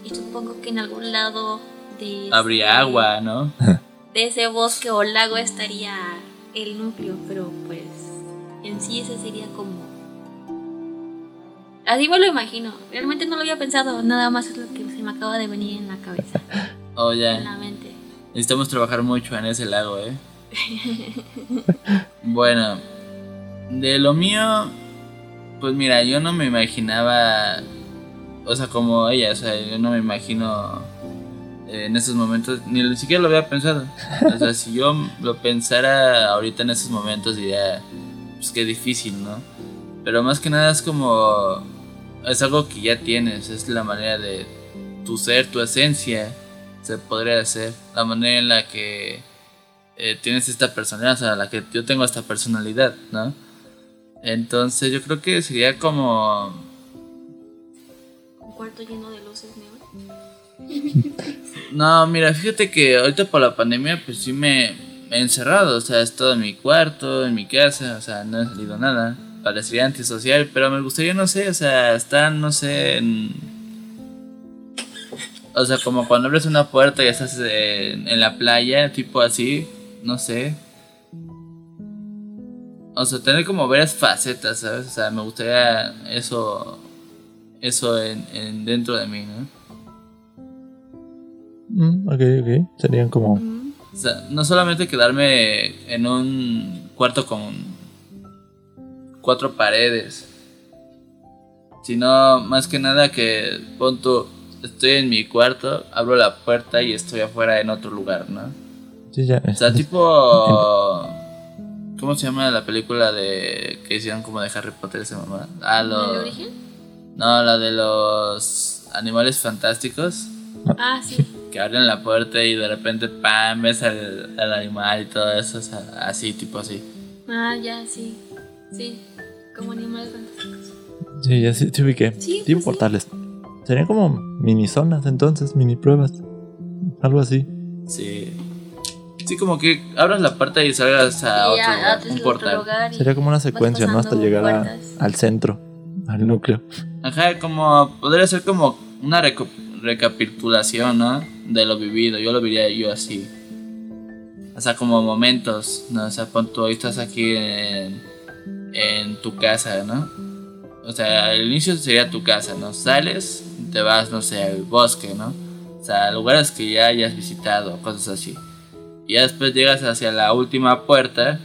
Y supongo que en algún lado de. Habría ese- agua, ¿no? De ese bosque o lago estaría el núcleo, pero pues. En sí ese sería como. Así me lo imagino. Realmente no lo había pensado. Nada más es lo que se me acaba de venir en la cabeza, O en ya. la mente. Necesitamos trabajar mucho en ese lago, ¿eh? bueno, de lo mío, pues mira, yo no me imaginaba, o sea, como ella, o sea, yo no me imagino eh, en esos momentos, ni siquiera lo había pensado. O sea, si yo lo pensara ahorita en esos momentos diría, pues qué difícil, ¿no? Pero más que nada es como, es algo que ya tienes, es la manera de tu ser, tu esencia se podría hacer. La manera en la que eh, tienes esta personalidad, o sea, la que yo tengo esta personalidad, ¿no? Entonces yo creo que sería como... Un cuarto lleno de luces neón. No, mira, fíjate que ahorita por la pandemia pues sí me, he encerrado, o sea, he estado en mi cuarto, en mi casa, o sea, no he salido nada. Parecería antisocial, pero me gustaría, no sé, o sea, estar, no sé, en... O sea, como cuando abres una puerta y estás en, en la playa, tipo así, no sé. O sea, tener como varias facetas, ¿sabes? O sea, me gustaría eso, eso en, en dentro de mí, ¿no? Mm, ok, ok. Serían como. Mm. O sea, no solamente quedarme en un cuarto con cuatro paredes, sino más que nada que pon tú, estoy en mi cuarto, abro la puerta y estoy afuera en otro lugar, ¿no? Sí, ya. O sea, tipo... ¿Cómo se llama la película de que hicieron como de Harry Potter esa mamá? Ah, ¿El lo... origen? No, la de los animales fantásticos Ah, sí. Que abren la puerta y de repente ¡pam! ves al, al animal y todo eso, o sea, así, tipo así. Ah, ya, sí. Sí. Como animales fantásticos. Sí, ya sí, sí ubiqué. Sí, tipo pues sí. portales. Serían como mini zonas entonces, mini pruebas. Algo así. Sí. Sí, como que abras la puerta y salgas a otro ya, lugar, un otro Sería como una secuencia, ¿no? Hasta llegar a- al centro, al núcleo. Ajá, como podría ser como una reco- recapitulación, ¿no? De lo vivido, yo lo diría yo así. O sea, como momentos, ¿no? O sea, tú, hoy estás aquí en, tu casa, ¿no? O sea, el inicio sería tu casa, ¿no? Sales, te vas, no sé, al bosque, ¿no? O sea, lugares que ya hayas visitado, cosas así. Y ya después llegas hacia la última puerta,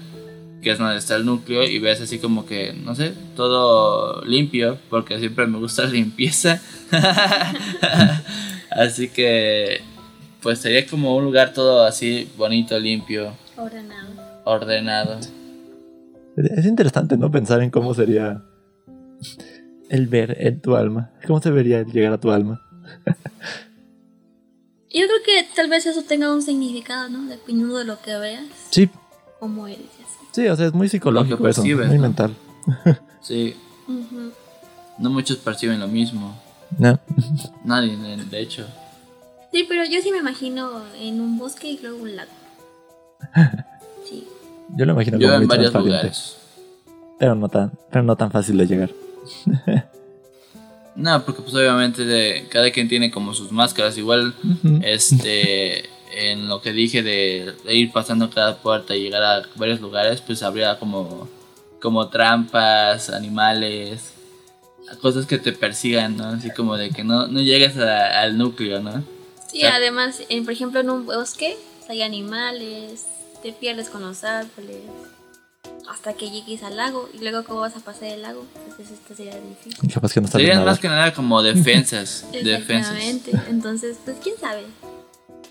que es donde está el núcleo, y ves así como que, no sé, todo limpio, porque siempre me gusta la limpieza. así que, pues sería como un lugar todo así bonito, limpio, Ordenado. ordenado. Es es interesante, ¿no? Pensar en cómo sería el ver en tu alma. ¿Cómo se vería el llegar a tu alma? Yo creo que tal vez eso tenga un significado, ¿no? Dependiendo de lo que veas, Sí, cómo eres. Sí, o sea, es muy psicológico eso, percibes, muy ¿no? mental. Sí, no muchos perciben lo mismo. No. Nadie, de hecho. Sí, pero yo sí me imagino en un bosque y luego un lago. Sí. Yo lo imagino Yo como en muy varios lugares. pero no tan, pero no tan fácil de llegar. No, porque pues obviamente de, cada quien tiene como sus máscaras. Igual, este, en lo que dije de, de ir pasando cada puerta y llegar a varios lugares, pues habría como, como trampas, animales, cosas que te persigan, ¿no? Así como de que no, no llegues a- al núcleo, ¿no? Sí, Claro. además, en- por ejemplo, en un bosque hay animales, te pierdes con los árboles, hasta que llegues al lago. Y luego, ¿cómo vas a pasar el lago? Pues esto sería difícil. Capaz que no Serían más que nada como defensas, defensas. Exactamente. Entonces, pues quién sabe.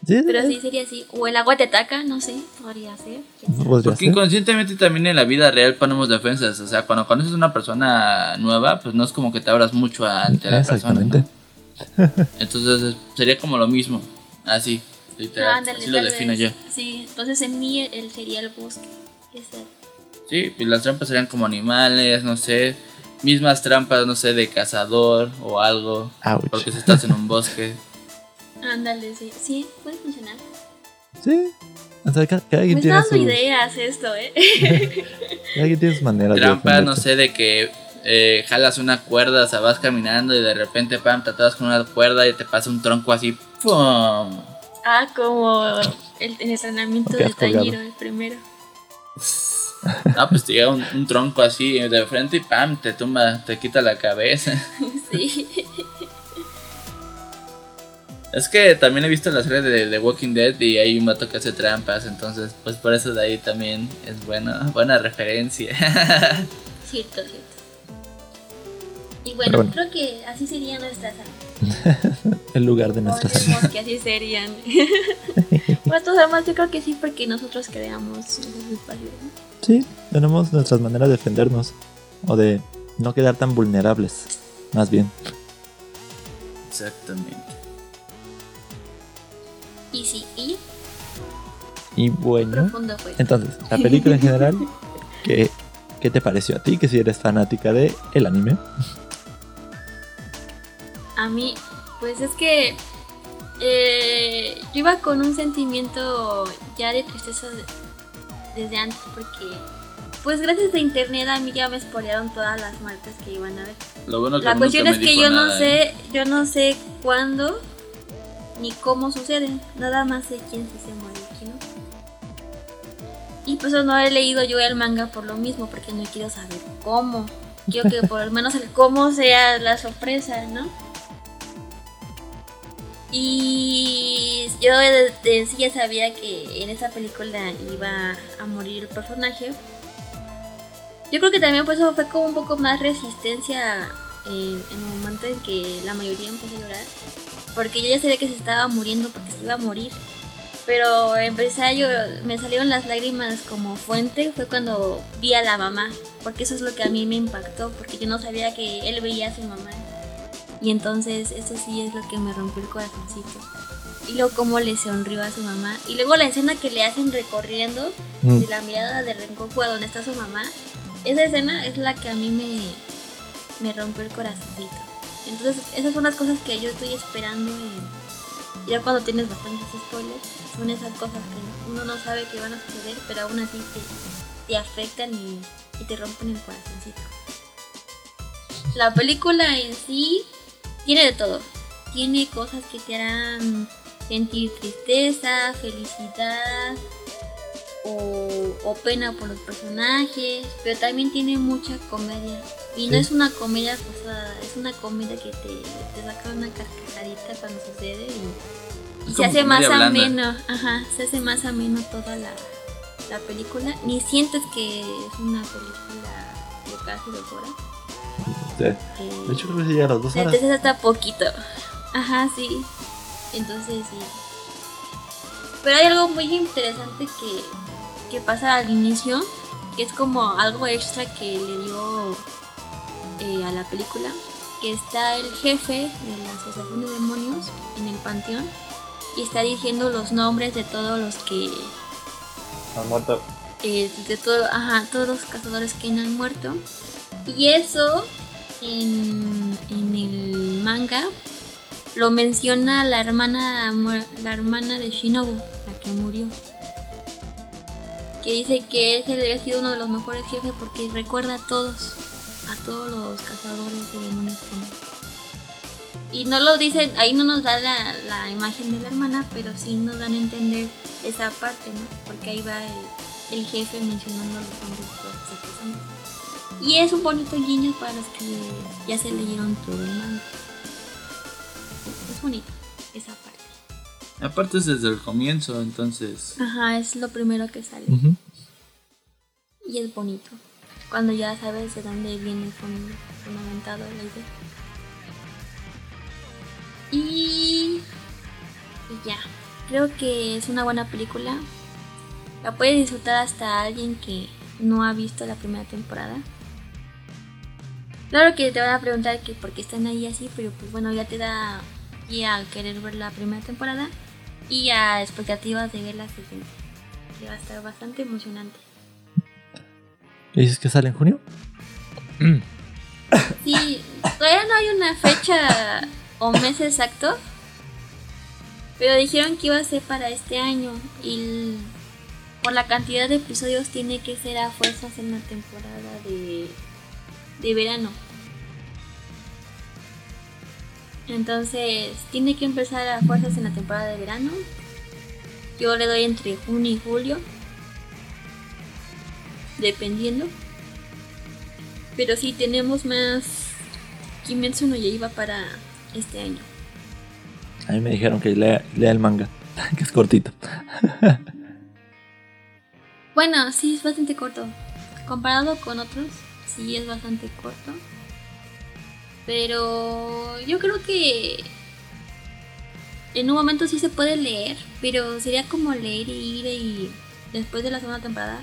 Sí, Pero sí, sí sería así. O el agua te ataca, no sé, podría ser. podría Porque ser. inconscientemente también en la vida real ponemos defensas. O sea, cuando conoces a una persona nueva, pues no es como que te abras mucho ante la persona. Exactamente. ¿no? Entonces es- sería como lo mismo. Así, literal. Ah, ándale, así lo defino vez. yo. Sí, entonces en mí él sería el bosque. Sí, pues las trampas serían como animales, no sé. Mismas trampas, no sé, de cazador o algo. Ouch. Porque si estás en un bosque. Ándale, sí. Sí, puede funcionar. Sí. O sea, cada, cada Me quien está tiene dando sus, ideas esto, ¿eh? cada quien tiene sus maneras de Trampa, no sé, de que eh, jalas una cuerda, o sea, vas caminando y de repente, pam, te atas con una cuerda y te pasa un tronco así. ¡Pum! Ah, como el, el entrenamiento de. Tañiro, el primero. Ah, pues te llega un, un tronco así de frente y pam, te tumba, te quita la cabeza. Sí. Es que también he visto la serie de The Walking Dead y hay un vato que hace trampas, entonces pues por eso de ahí también es bueno, buena referencia. Cierto, cierto. Y bueno, bueno. creo que así serían nuestras almas. El lugar de nuestras almas. Podemos que así serían. bueno, almas yo creo que sí, porque nosotros creamos esos espacios. ¿no? Sí, tenemos nuestras maneras de defendernos. O de no quedar tan vulnerables. Más bien. Exactamente. Y sí, y Y bueno. fue. Entonces, la película en general, ¿qué, qué te pareció a ti? Que si eres fanática de el anime. A mí, pues es que eh, yo iba con un sentimiento ya de tristeza de- desde antes porque pues gracias a internet a mí ya me spoilearon todas las muertes que iban a ver. Lo bueno que La cuestión es que yo no ¿eh? sé, yo no sé cuándo ni cómo suceden, nada más sé quién se muere y no. Y pues no he leído yo el manga por lo mismo, porque no quiero saber cómo. Quiero que por lo menos el cómo sea la sorpresa, ¿no? Y yo de, de sí ya sabía que en esa película iba a morir el personaje. Yo creo que también por eso fue como un poco más resistencia eh, en el momento en que la mayoría empezó a llorar. Porque yo ya sabía que se estaba muriendo porque se iba a morir. Pero empecé a llorar, me salieron las lágrimas como fuente, fue cuando vi a la mamá. Porque eso es lo que a mí me impactó, porque yo no sabía que él veía a su mamá. Y entonces eso sí es lo que me rompió el corazoncito. Y luego cómo le sonrió a su mamá. Y luego la escena que le hacen recorriendo Mm, de la mirada de Rengoku a donde está su mamá. Esa escena es la que a mí me, me rompió el corazoncito. Entonces, esas son las cosas que yo estoy esperando. en- ya cuando tienes bastantes spoilers, son esas cosas que uno no sabe que van a suceder, pero aún así te, te afectan y, y te rompen el corazoncito. La película en sí tiene de todo. Tiene cosas que te harán sentir tristeza, felicidad, o, o pena por los personajes, pero también tiene mucha comedia. Y no es una comedia forzada, es una comedia que te, te saca una carcajadita cuando sucede y, se hace más blanda. ameno, ajá, se hace más ameno toda la, la película. Ni sientes que es una película de casi dos horas. sí. eh, De hecho, creo que a las dos horas. entonces hasta poquito. Ajá, sí. Entonces sí. Pero hay algo muy interesante que, que pasa al inicio, que es como algo extra que le dio eh, a la película, que está el jefe de la Asociación de Demonios en el panteón y está diciendo los nombres de todos los que Han muerto. eh, de todo, ajá, todos los cazadores que han muerto. Y eso en, en el manga lo menciona la hermana la hermana de Shinobu, la que murió. Que dice que ese debe sido uno de los mejores jefes porque recuerda a todos, a todos los cazadores de demonios. que Y no lo dicen, ahí no nos da la, imagen de la hermana, pero sí nos dan a entender esa parte, ¿no? Porque ahí va el, jefe mencionando los nombres de todos los personas. Y es un bonito guiño para los que ya se leyeron todo el manga. Es bonito, esa parte. Aparte es desde el comienzo, entonces. Ajá, es lo primero que sale. Y es bonito. Cuando ya sabes de dónde viene fun- fundamentado la idea. Y... y ya. Creo que es una buena película. La puede disfrutar hasta alguien que no ha visto la primera temporada. Claro que te van a preguntar que por qué están ahí así, pero pues bueno, ya te da pie a querer ver la primera temporada y a expectativas de ver la siguiente. Que va a estar bastante emocionante. ¿Y dices que sale en junio? Sí, todavía no hay una fecha o mes exacto, pero dijeron que iba a ser para este año y por la cantidad de episodios tiene que ser a fuerzas en la temporada de, de verano. Entonces, tiene que empezar a fuerzas en la temporada de verano. Yo le doy entre junio y julio. Dependiendo. Pero sí tenemos más Kimetsu no Yaiba para este año. A mí me dijeron que lea, lea el manga, que es cortito. Bueno, sí es bastante corto. Comparado con otros, sí es bastante corto. Pero yo creo que en un momento sí se puede leer, pero sería como leer y ir y después de la segunda temporada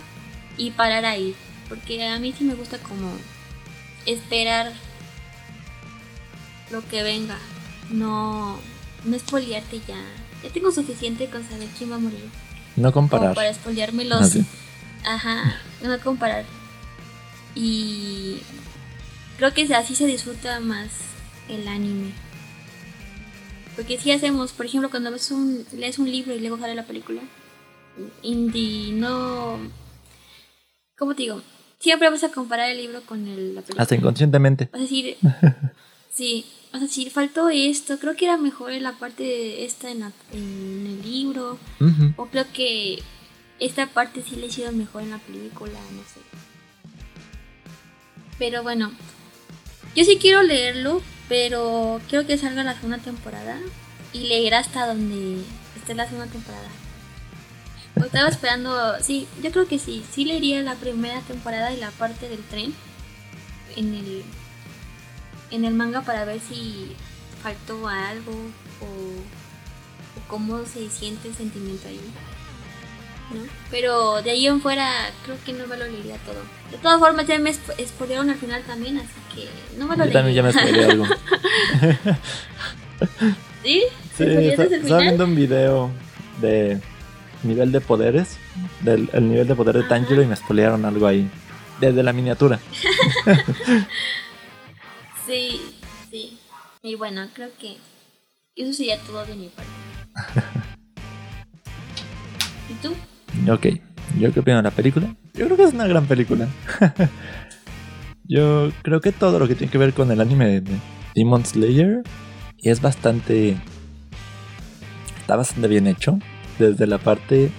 y parar ahí. Porque a mí sí me gusta como esperar lo que venga. No, no espoliarte ya. Ya tengo suficiente con saber quién va a morir. No Como comparar. para espoliarme los... Ajá, no comparar. Y creo que así se disfruta más el anime. Porque si hacemos, por ejemplo, cuando ves un, lees un libro y luego sale la película, indie, no... ¿Cómo te digo? Siempre vas a comparar el libro con el- la película. Hasta inconscientemente. Vas a decir, sí, vas a decir, faltó esto, creo que era mejor en la parte de esta en, la- en el libro. O creo que esta parte sí le hicieron mejor en la película, no sé. Pero bueno, yo sí quiero leerlo, pero quiero que salga la segunda temporada y leer hasta donde esté la segunda temporada. Estaba esperando, sí, yo creo que sí, sí leería la primera temporada y la parte del tren en el en el manga para ver si faltó algo o cómo se siente el sentimiento ahí. ¿No? Pero de ahí en fuera creo que no me lo leería todo. De todas formas ya me spo- spoilearon al final también, así que no me lo Yo también ya me spoileé algo. ¿Sí? Sí, ¿Te spoileaste está- el estaba viendo un video de nivel de poderes, del el nivel de poder de. Tanjiro y me spoilearon algo ahí. Desde la miniatura. Sí, sí. Y bueno, creo que eso sería todo de mi parte. ¿Y tú? Ok, ¿yo qué opino de la película? Yo creo que es una gran película. Yo creo que todo lo que tiene que ver con el anime de Demon Slayer es bastante... Está bastante bien hecho. Desde la parte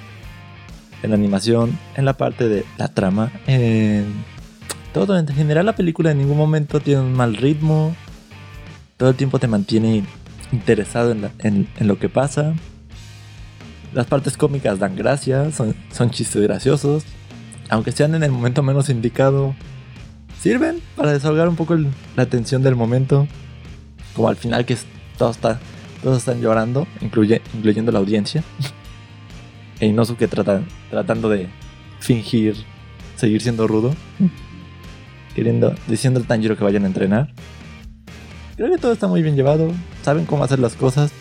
de la animación, en la parte de la trama, en todo. En general la película en ningún momento tiene un mal ritmo. Todo el tiempo te mantiene interesado en, en- en lo que pasa. Las partes cómicas dan gracia, son, son chistes graciosos. Aunque sean en el momento menos indicado, sirven para desahogar un poco la tensión del momento. Como al final que es- todo está, todos están llorando, incluye, incluyendo la audiencia. E Inosuke trata, tratando de fingir seguir siendo rudo. Queriendo, diciendo al Tanjiro que vayan a entrenar. Creo que todo está muy bien llevado. Saben cómo hacer las cosas.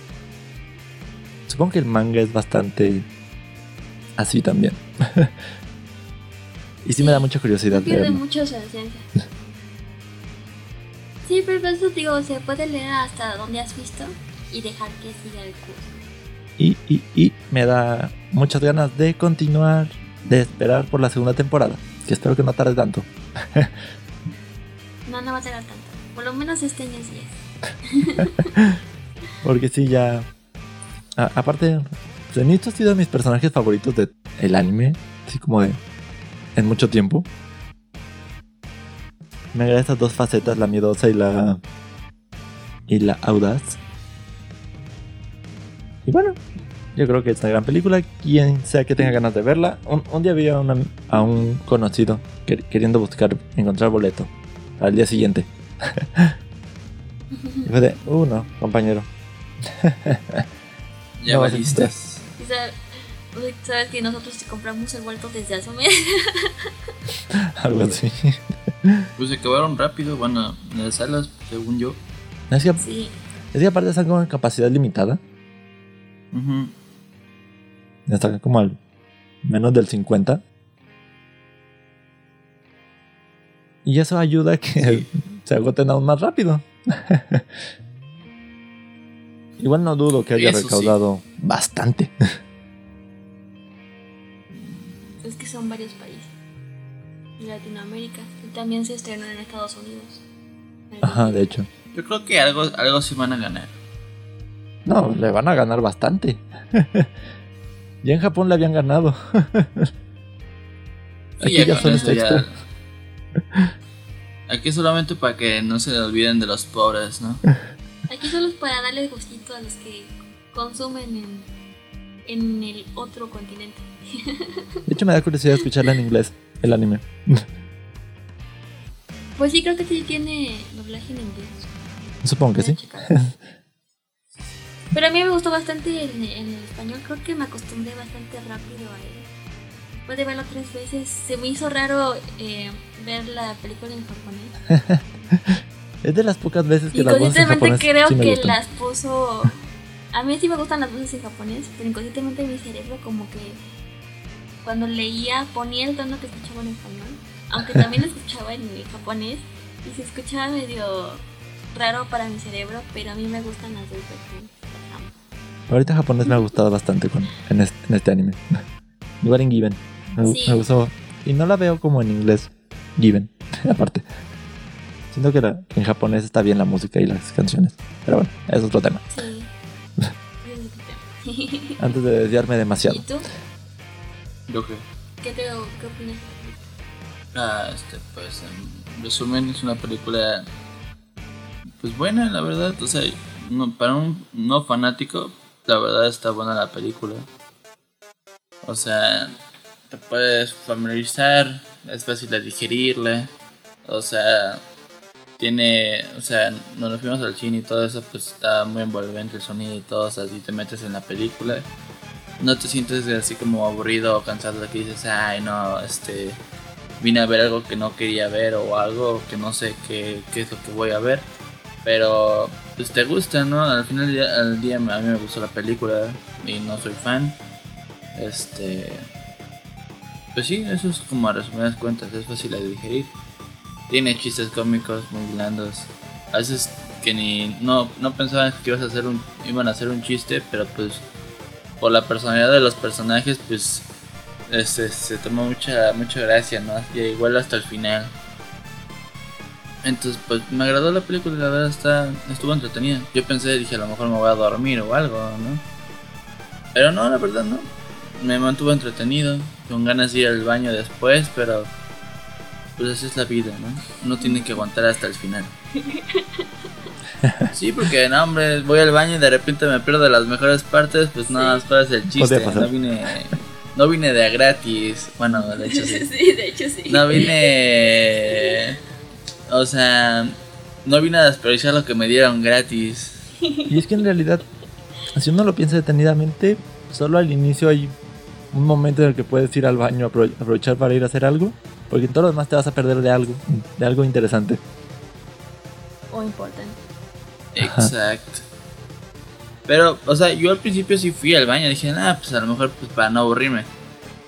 Supongo que el manga es bastante así también. y sí me da mucha curiosidad Pierde leerlo. mucho su esencia. Sí, pero por eso digo, se puede leer hasta donde has visto y dejar que siga el curso. Y, y, y me da muchas ganas de continuar, de esperar por la segunda temporada. Que espero que no tarde tanto. No, no va a tardar tanto. Por lo menos este año sí es. Porque sí, ya. A- aparte, Zenitsu ha sido de mis personajes favoritos del el anime. Así como de. En mucho tiempo. Me agrada estas dos facetas, la miedosa y la. Y la audaz. Y bueno, yo creo que es una gran película. Quien sea que tenga ganas de verla. Un, un día vi a, una- a un conocido que- queriendo buscar, encontrar boleto. Al día siguiente. y fue de, uh, no, compañero. Ya No, valiste. Y sa- uy, Sabes que nosotros te compramos el vuelto desde hace un mes. Algo así. Pues se acabaron rápido, bueno, en las salas, según yo. Es que, Sí. es que aparte están con capacidad limitada. Ujú. Están como al menos del 50. Y eso ayuda a que se agoten aún más rápido. Igual no dudo que haya Eso sí. recaudado bastante. Es que son varios países. Latinoamérica. Y también se estrenó en Estados Unidos. Ajá, de hecho. Yo creo que algo, algo sí van a ganar. No, le van a ganar bastante. ya en Japón le habían ganado. Sí, Aquí ya son ya-. Aquí solamente para que no se olviden de los pobres, ¿no? Aquí solo es para darle gustito a los que consumen en, en el otro continente. De hecho, me da curiosidad escucharla en inglés, el anime. Pues sí, creo que sí tiene doblaje en inglés. Supongo que sí. Pero a mí me gustó bastante en, en el español. Creo que me acostumbré bastante rápido a él. Después de verlo tres veces, se me hizo raro eh, ver la película en japonés. Es de las pocas veces que las voces en japonés creo sí me que gustan. las puso. A mí sí me gustan las voces en japonés, pero inconscientemente mi cerebro, como que cuando leía, ponía el tono que escuchaba en español, aunque también lo escuchaba en japonés, y se escuchaba medio raro para mi cerebro, pero a mí me gustan las dos versiones. Ahorita japonés me ha gustado bastante con, en, este, en este anime. Igual en Given. Me, Sí. me gustó. Y no la veo como en inglés. Given, aparte. Siento que, la- que en japonés está bien la música y las canciones. Pero bueno, es otro tema. Sí. Antes de desviarme demasiado. ¿Y tú? Yo que. ¿Qué, te, qué opinas? Ah, este, pues en resumen es una película pues buena, la verdad, o sea, no, para un no fanático, la verdad está buena la película. O sea, te puedes familiarizar, es fácil de digerirle, o sea, tiene, o sea, nos fuimos al cine y todo eso, pues está muy envolvente el sonido y todo, o sea, te metes en la película, no te sientes así como aburrido o cansado de que dices, ay no, este, vine a ver algo que no quería ver o algo que no sé qué, qué es lo que voy a ver. Pero pues te gusta, ¿no? Al final del día, día a mí me gustó la película y no soy fan. Este... Pues sí, eso es como a resumidas cuentas, es fácil de digerir. Tiene chistes cómicos muy blandos. A veces que ni... No, no pensaban que ibas a hacer un, iban a hacer un chiste, pero pues por la personalidad de los personajes, pues este, se tomó mucha, mucha gracia, ¿no? Y igual hasta el final. Entonces, pues me agradó la película, la verdad está, estuvo entretenida. Yo pensé, dije, a lo mejor me voy a dormir o algo, ¿no? Pero no, la verdad no. Me mantuvo entretenido, con ganas de ir al baño después, pero pues así es la vida, ¿no? Uno tiene que aguantar hasta el final. Sí, porque no, hombre, voy al baño y de repente me pierdo las mejores partes, pues no, Sí. ¿cuál es el chiste? No vine, no vine de a gratis. Bueno, de hecho sí. sí, de hecho sí. No vine. O sea, no vine a desperdiciar lo que me dieron gratis. Y es que en realidad, si uno lo piensa detenidamente, solo al inicio hay un momento en el que puedes ir al baño, apro- aprovechar para ir a hacer algo. Porque en todo lo demás te vas a perder de algo, de algo interesante. O importante. Exacto. Pero, o sea, yo al principio sí fui al baño. Dije, ah, pues a lo mejor pues, para no aburrirme.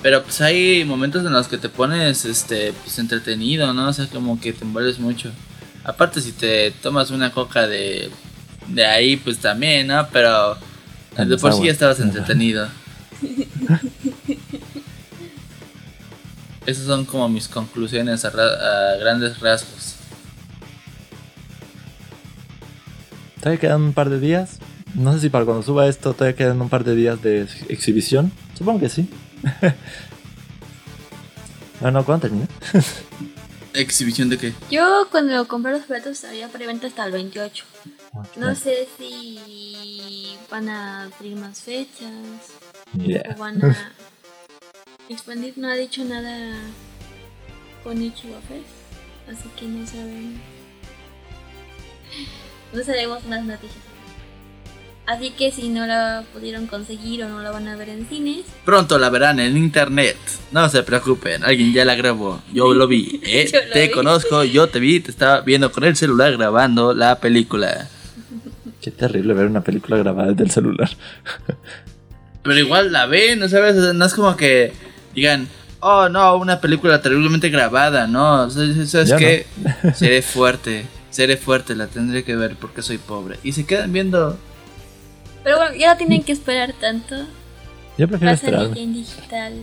Pero pues hay momentos en los que te pones este pues entretenido, ¿no? O sea, como que te envuelves mucho. Aparte si te tomas una coca de de ahí pues también, ¿no? Pero de por sí ya estabas entretenido. Esas son como mis conclusiones a, ra- a grandes rasgos. Todavía quedan un par de días. No sé si para cuando suba esto todavía quedan un par de días de ex- exhibición. Supongo que sí. bueno, ¿cuándo termina? ¿Exhibición de qué? Yo cuando compré los boletos había preventa hasta el 28. No sé si van a abrir más fechas idea. o van a expandir. No ha dicho nada con Fest, así que no sabemos. No sabemos más noticias. Así que si no la pudieron conseguir o no la van a ver en cines, Pronto la verán en internet. No se preocupen, alguien ya la grabó. Yo lo vi, ¿eh? Yo lo te vi. conozco, yo te vi, te estaba viendo con el celular grabando la película. Qué terrible ver una película grabada desde el celular. Pero igual la ven, ¿no sabes? No es como que digan, oh no, una película terriblemente grabada, ¿no? O sea, ¿Sabes Ya qué? Seré fuerte, seré fuerte, la tendré que ver porque soy pobre. Y se quedan viendo. pero bueno, ya no tienen que esperar tanto. Yo prefiero esperarme. en digital.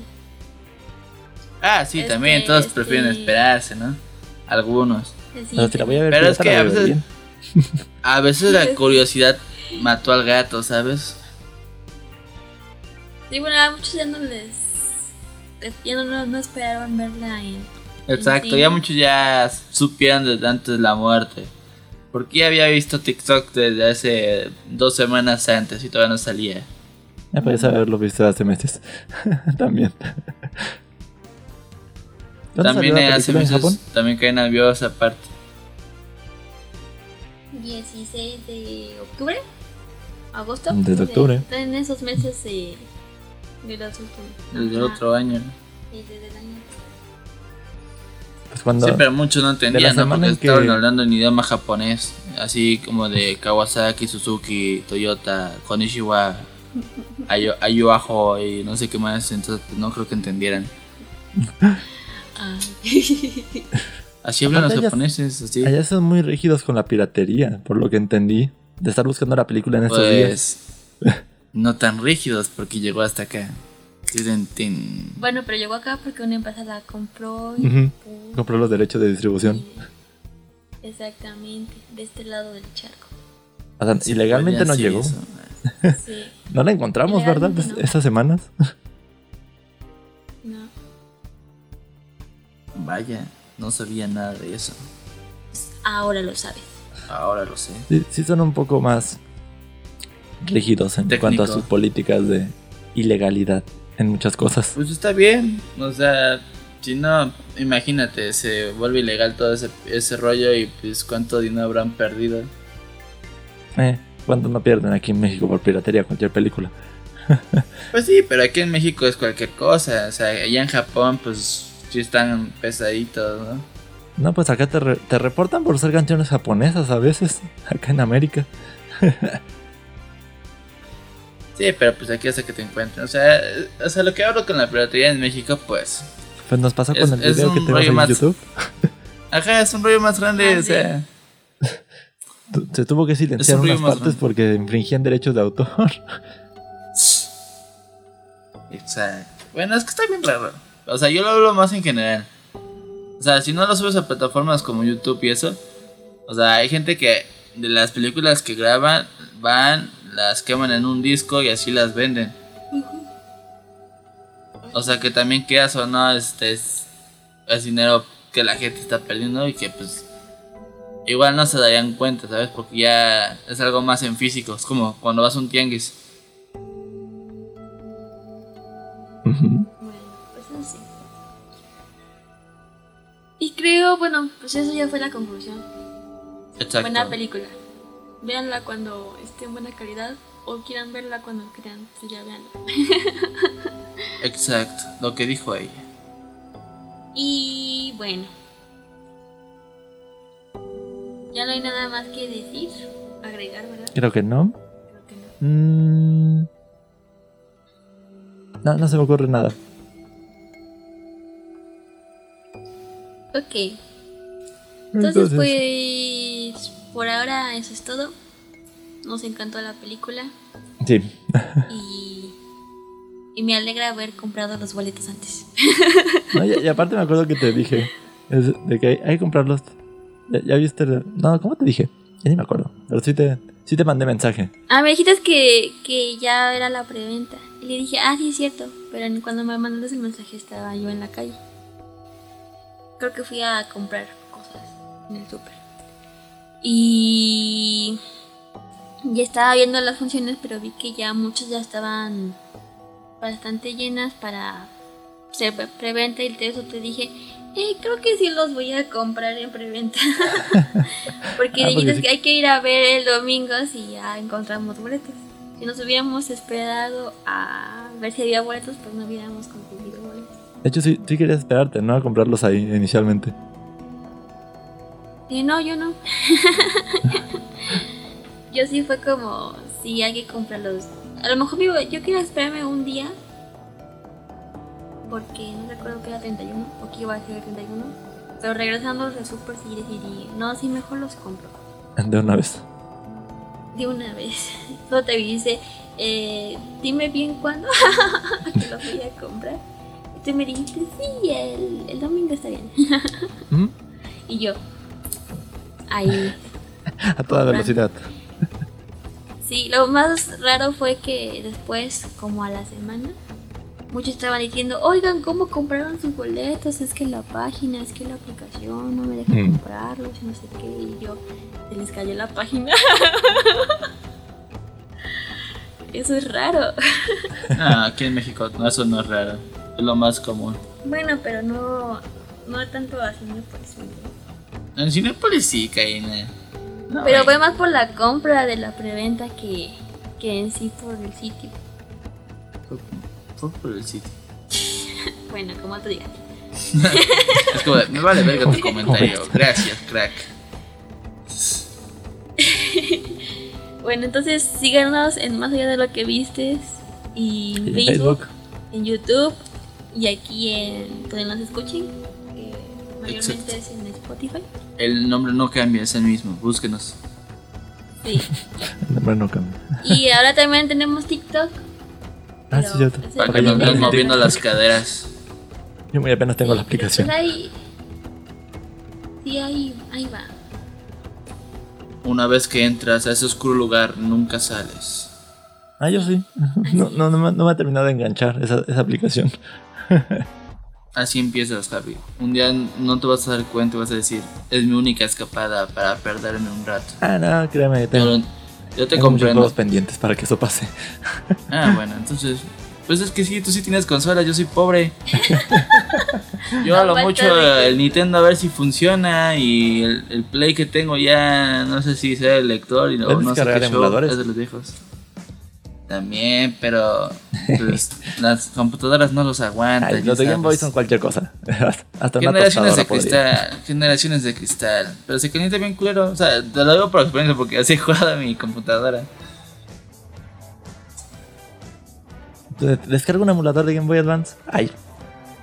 Ah, sí, Este, también, todos este- prefieren esperarse, ¿no? Algunos. Así Pero si la voy a ver Pero es que a veces- bien. A veces la curiosidad mató al gato, ¿sabes? Sí, bueno, a muchos ya no les. Ya no, no, esperaron verla en. Exacto, ya muchos ya supieron desde antes la muerte. Porque ya había visto TikTok desde hace dos semanas antes y todavía no salía. Ya podías haberlo visto hace meses. También. ¿Cuándo También salió la hace meses Japón? también caen nerviosa esa parte. 16 de octubre. ¿Agosto? Desde octubre. En esos meses de. De los últimos. Desde el otro año. desde el año. Pues cuando. Sí, pero muchos no entendían, ¿no? Porque en que- estaban hablando en idioma japonés. Así como de Kawasaki, Suzuki, Toyota, Konishiwa, Ayo, Ayuajo y no sé qué más. Entonces pues, no creo que entendieran. Ay. Así hablan los japoneses, así. Allá son muy rígidos con la piratería, por lo que entendí. De estar buscando la película en estos días. Pues no tan rígidos porque llegó hasta acá. Bueno, pero llegó acá porque una empresa la compró. y puso- Compró los derechos de distribución. Exactamente, de este lado del charco. O sea, ilegalmente no llegó. eso. Sí, No la encontramos, ¿verdad? No. Esas semanas. no. Vaya, no sabía nada de eso. Ahora lo sabes. Ahora lo sé. Sí, sí son un poco más rígidos en Técnico. cuanto a sus políticas de ilegalidad en muchas cosas. Pues está bien. O sea, si no, imagínate, se vuelve ilegal todo ese, ese rollo y pues cuánto dinero habrán perdido. Eh, ¿Cuánto no pierden aquí en México por piratería cualquier película? Pues sí, pero aquí en México es cualquier cosa. O sea, allá en Japón pues sí están pesaditos, ¿no? No, pues acá te, re- te reportan por ser canciones japonesas a veces, acá en América. Sí, pero pues aquí hasta que te encuentren. O sea, o sea, lo que hablo con la piratería en México, pues... Pues nos pasó Es- con el es video que un tenemos en más- YouTube. Ajá, es un rollo más grande, Ah, o sea... Se tuvo que silenciar Es un unas partes grande. porque infringían derechos de autor. Exacto. Bueno, es que está bien raro. O sea, yo lo hablo más en general. O sea, si no lo subes a plataformas como YouTube y eso. O sea, hay gente que de las películas que graban van, las queman en un disco y así las venden. O sea, que también quedas o no, este es, es dinero que la gente está perdiendo y que pues igual no se darían cuenta, ¿sabes? Porque ya es algo más en físico. Es como cuando vas a un tianguis. Bueno, pues así. Y creo, bueno, pues eso ya fue la conclusión. Exacto. Buena película. Véanla cuando esté en buena calidad o quieran verla cuando quieran, pues ya veanla. Exacto, lo que dijo ella. Y bueno. Ya no hay nada más que decir, agregar, ¿verdad? Creo que no. Creo que no. Mm. No, no se me ocurre nada. Ok. Entonces, pues, por ahora eso es todo. Nos encantó la película Sí. y, y me alegra haber comprado los boletos antes. No, y, y aparte me acuerdo que te dije es de que hay, hay que comprarlos. Ya, ya viste. el- No, ¿cómo te dije? Ya ni me acuerdo. Pero sí te, sí te mandé mensaje. Ah, me dijiste que, que ya era la preventa. Y le dije, ah, sí, es cierto. Pero cuando me mandaste el mensaje estaba yo en la calle. Creo que fui a comprar cosas en el súper. Y ya estaba viendo las funciones, pero vi que ya muchas ya estaban bastante llenas para ser pre- preventa. Y de eso te dije, eh, creo que sí los voy a comprar en preventa. porque Ah, porque dijiste sí. que hay que ir a ver el domingo si ya encontramos boletos. Si nos hubiéramos esperado a ver si había boletos, pues no hubiéramos conseguido boletos. De hecho, sí, sí quería esperarte, ¿no? A comprarlos ahí inicialmente. Y no, yo no. yo sí fue como, sí, hay que comprarlos. A lo mejor vivo, yo quería esperarme un día. Porque no recuerdo que era 31 o que iba a ser el 31. Pero regresando de súper sí decidí, no, sí, mejor los compro. De una vez. De una vez. Solo te dice, eh, dime bien cuándo que los voy a comprar. Y tú me dijiste, sí, el, el domingo está bien. ¿Mm? Y yo, ahí. A toda velocidad. Sí, lo más raro fue que después, como a la semana, muchos estaban diciendo, oigan, ¿cómo compraron sus boletos? Es que la página, es que la aplicación no me deja Mm. comprarlos y no sé qué. Y yo, se les cayó la página. Eso es raro. Ah, aquí en México no, eso no es raro. Es lo más común. Bueno, pero no, no tanto así, no pues. En Cinepolis sí, Karina. No, Pero fue más por la compra de la preventa que, que en sí por el sitio. Fue, fue por el sitio. Bueno, como tú digas. Es como, de, me vale verga tu comentario. Gracias, crack. Bueno, entonces síganos en Más Allá de lo que vistes y en Facebook, Facebook. en YouTube y aquí en donde nos escuchen, que mayormente Exacto. es en Spotify. El nombre no cambia, es el mismo. Búsquenos. Sí. El nombre no cambia. y ahora también tenemos TikTok. Ah, sí, ese Para que nos vean moviendo las caderas. Yo muy apenas tengo la Sí, aplicación. pues ahí, sí, ahí, ahí va. Una vez que entras a ese oscuro lugar, nunca sales. Ah, yo sí. No, no, no, me, no me ha terminado de enganchar esa, esa aplicación. Así empiezas, Javi. Un día no te vas a dar cuenta y vas a decir, es mi única escapada para perderme un rato. Ah, no, créeme, Yo, tengo, yo te tengo muchos comprendo. juegos pendientes para que eso pase. Ah, bueno, entonces. Pues es que sí, tú sí tienes consola, yo soy pobre. Yo a lo Falta mucho de- el Nintendo a ver si funciona y el, el Play que tengo ya no sé si sea el lector y no, ¿Puedes no sé qué show, es de los viejos. También, pero pues, las computadoras no los aguantan. Ay, los de Game Boy son cualquier cosa. Hasta Generaciones de podría. cristal, generaciones de cristal. Pero se calienta bien culero. O sea, te lo digo por experiencia porque así he jugado a mi computadora. Descarga un emulador de Game Boy Advance. Hay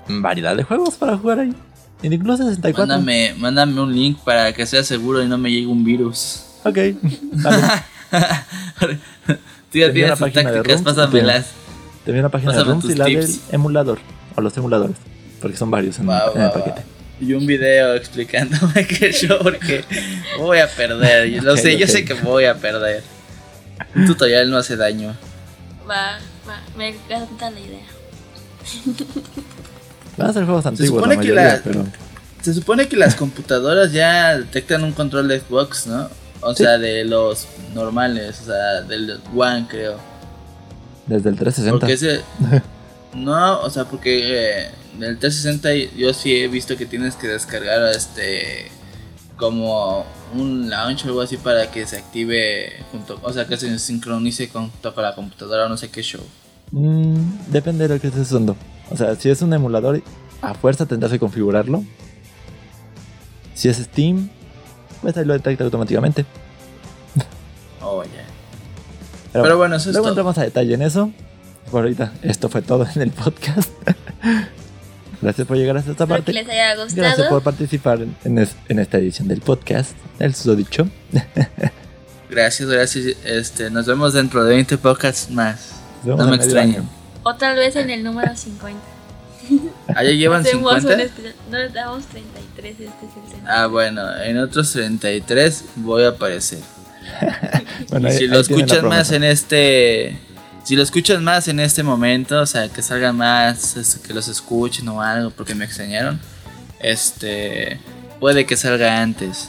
variedad de juegos para jugar ahí. Incluso 64. Mándame, mándame un link para que sea seguro y no me llegue un virus. Ok. Vale. Tú ya Tenía tienes una tus página de tácticas, ROMs, pásamelas. Te una página de ROMs y la del emulador. O los emuladores. Porque son varios en, Va, en el paquete. va. Y un video explicándome que yo porque voy a perder. Yo lo sé, yo sé que voy a perder. Un tutorial no hace daño. Va, va, me encanta la idea. Van a ser juegos antiguos supone la que mayoría, la- pero... Se supone que las computadoras ya detectan un control de Xbox, ¿no? O Sí. sea, de los normales, o sea, del One, creo. Desde el 360. Porque ese. No, o sea, porque eh, del 360 yo sí he visto que tienes que descargar este. Como un launch o algo así para que se active junto. O sea, que se sincronice junto con la computadora o no sé qué show. Mm, depende de lo que estés usando. O sea, si es un emulador a fuerza tendrás que configurarlo. Si es Steam, pues ahí lo detecta automáticamente. Oh, ya. Pero bueno, eso es luego todo. entramos a detalle en eso. Por ahorita, esto fue todo en el podcast. Gracias por llegar hasta esta Espero parte. que les haya Gracias gustado. por participar en, en es- en esta edición del podcast. El susodicho. Gracias, gracias. Este, nos vemos dentro de 20 podcasts más. No me medio extrañen. año. O tal vez en el número 50. ¿Allá llevan Hacemos un 50? especial. No les damos 33, este es el centro. Ah, bueno, en otros 33 voy a aparecer. Bueno, ahí- si ahí lo escuchas más en este. Si lo escuchas más en este momento, o sea, que salgan más, este, que los escuchen o algo, porque me extrañaron. Este. Puede que salga antes.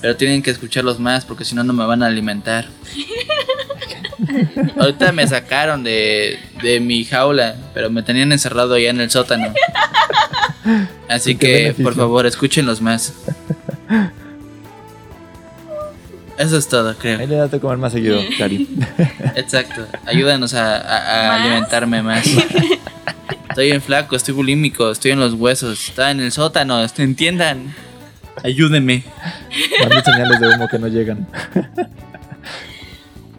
Pero tienen que escucharlos más, porque si no, no me van a alimentar. Ahorita me sacaron de, de mi jaula, pero me tenían encerrado allá en el sótano. Así ¿Qué que, beneficio? por favor, escúchenlos más. Eso es todo, creo. Ahí le das de comer más seguido, Cari. Exacto. Ayúdanos a, a- a ¿Más? alimentarme más. Estoy en flaco, estoy bulímico, estoy en los huesos, está en el sótano, entiendan. Ayúdenme. Mando señales de humo que no llegan.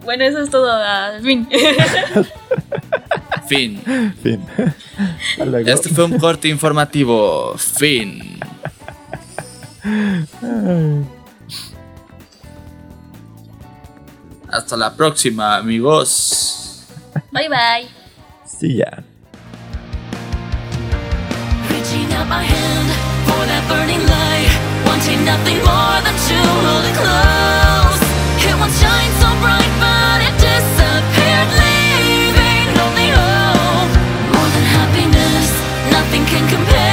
Bueno, eso es todo. Al fin. Fin. Fin. Hasta luego. Este fue un corte informativo. Fin. Hasta la próxima, amigos. bye bye. Sí, ya. that burning light Wanting nothing more than to hold it close. It will shine so bright but it disappeared Leaving only hope. More than happiness, nothing can compare.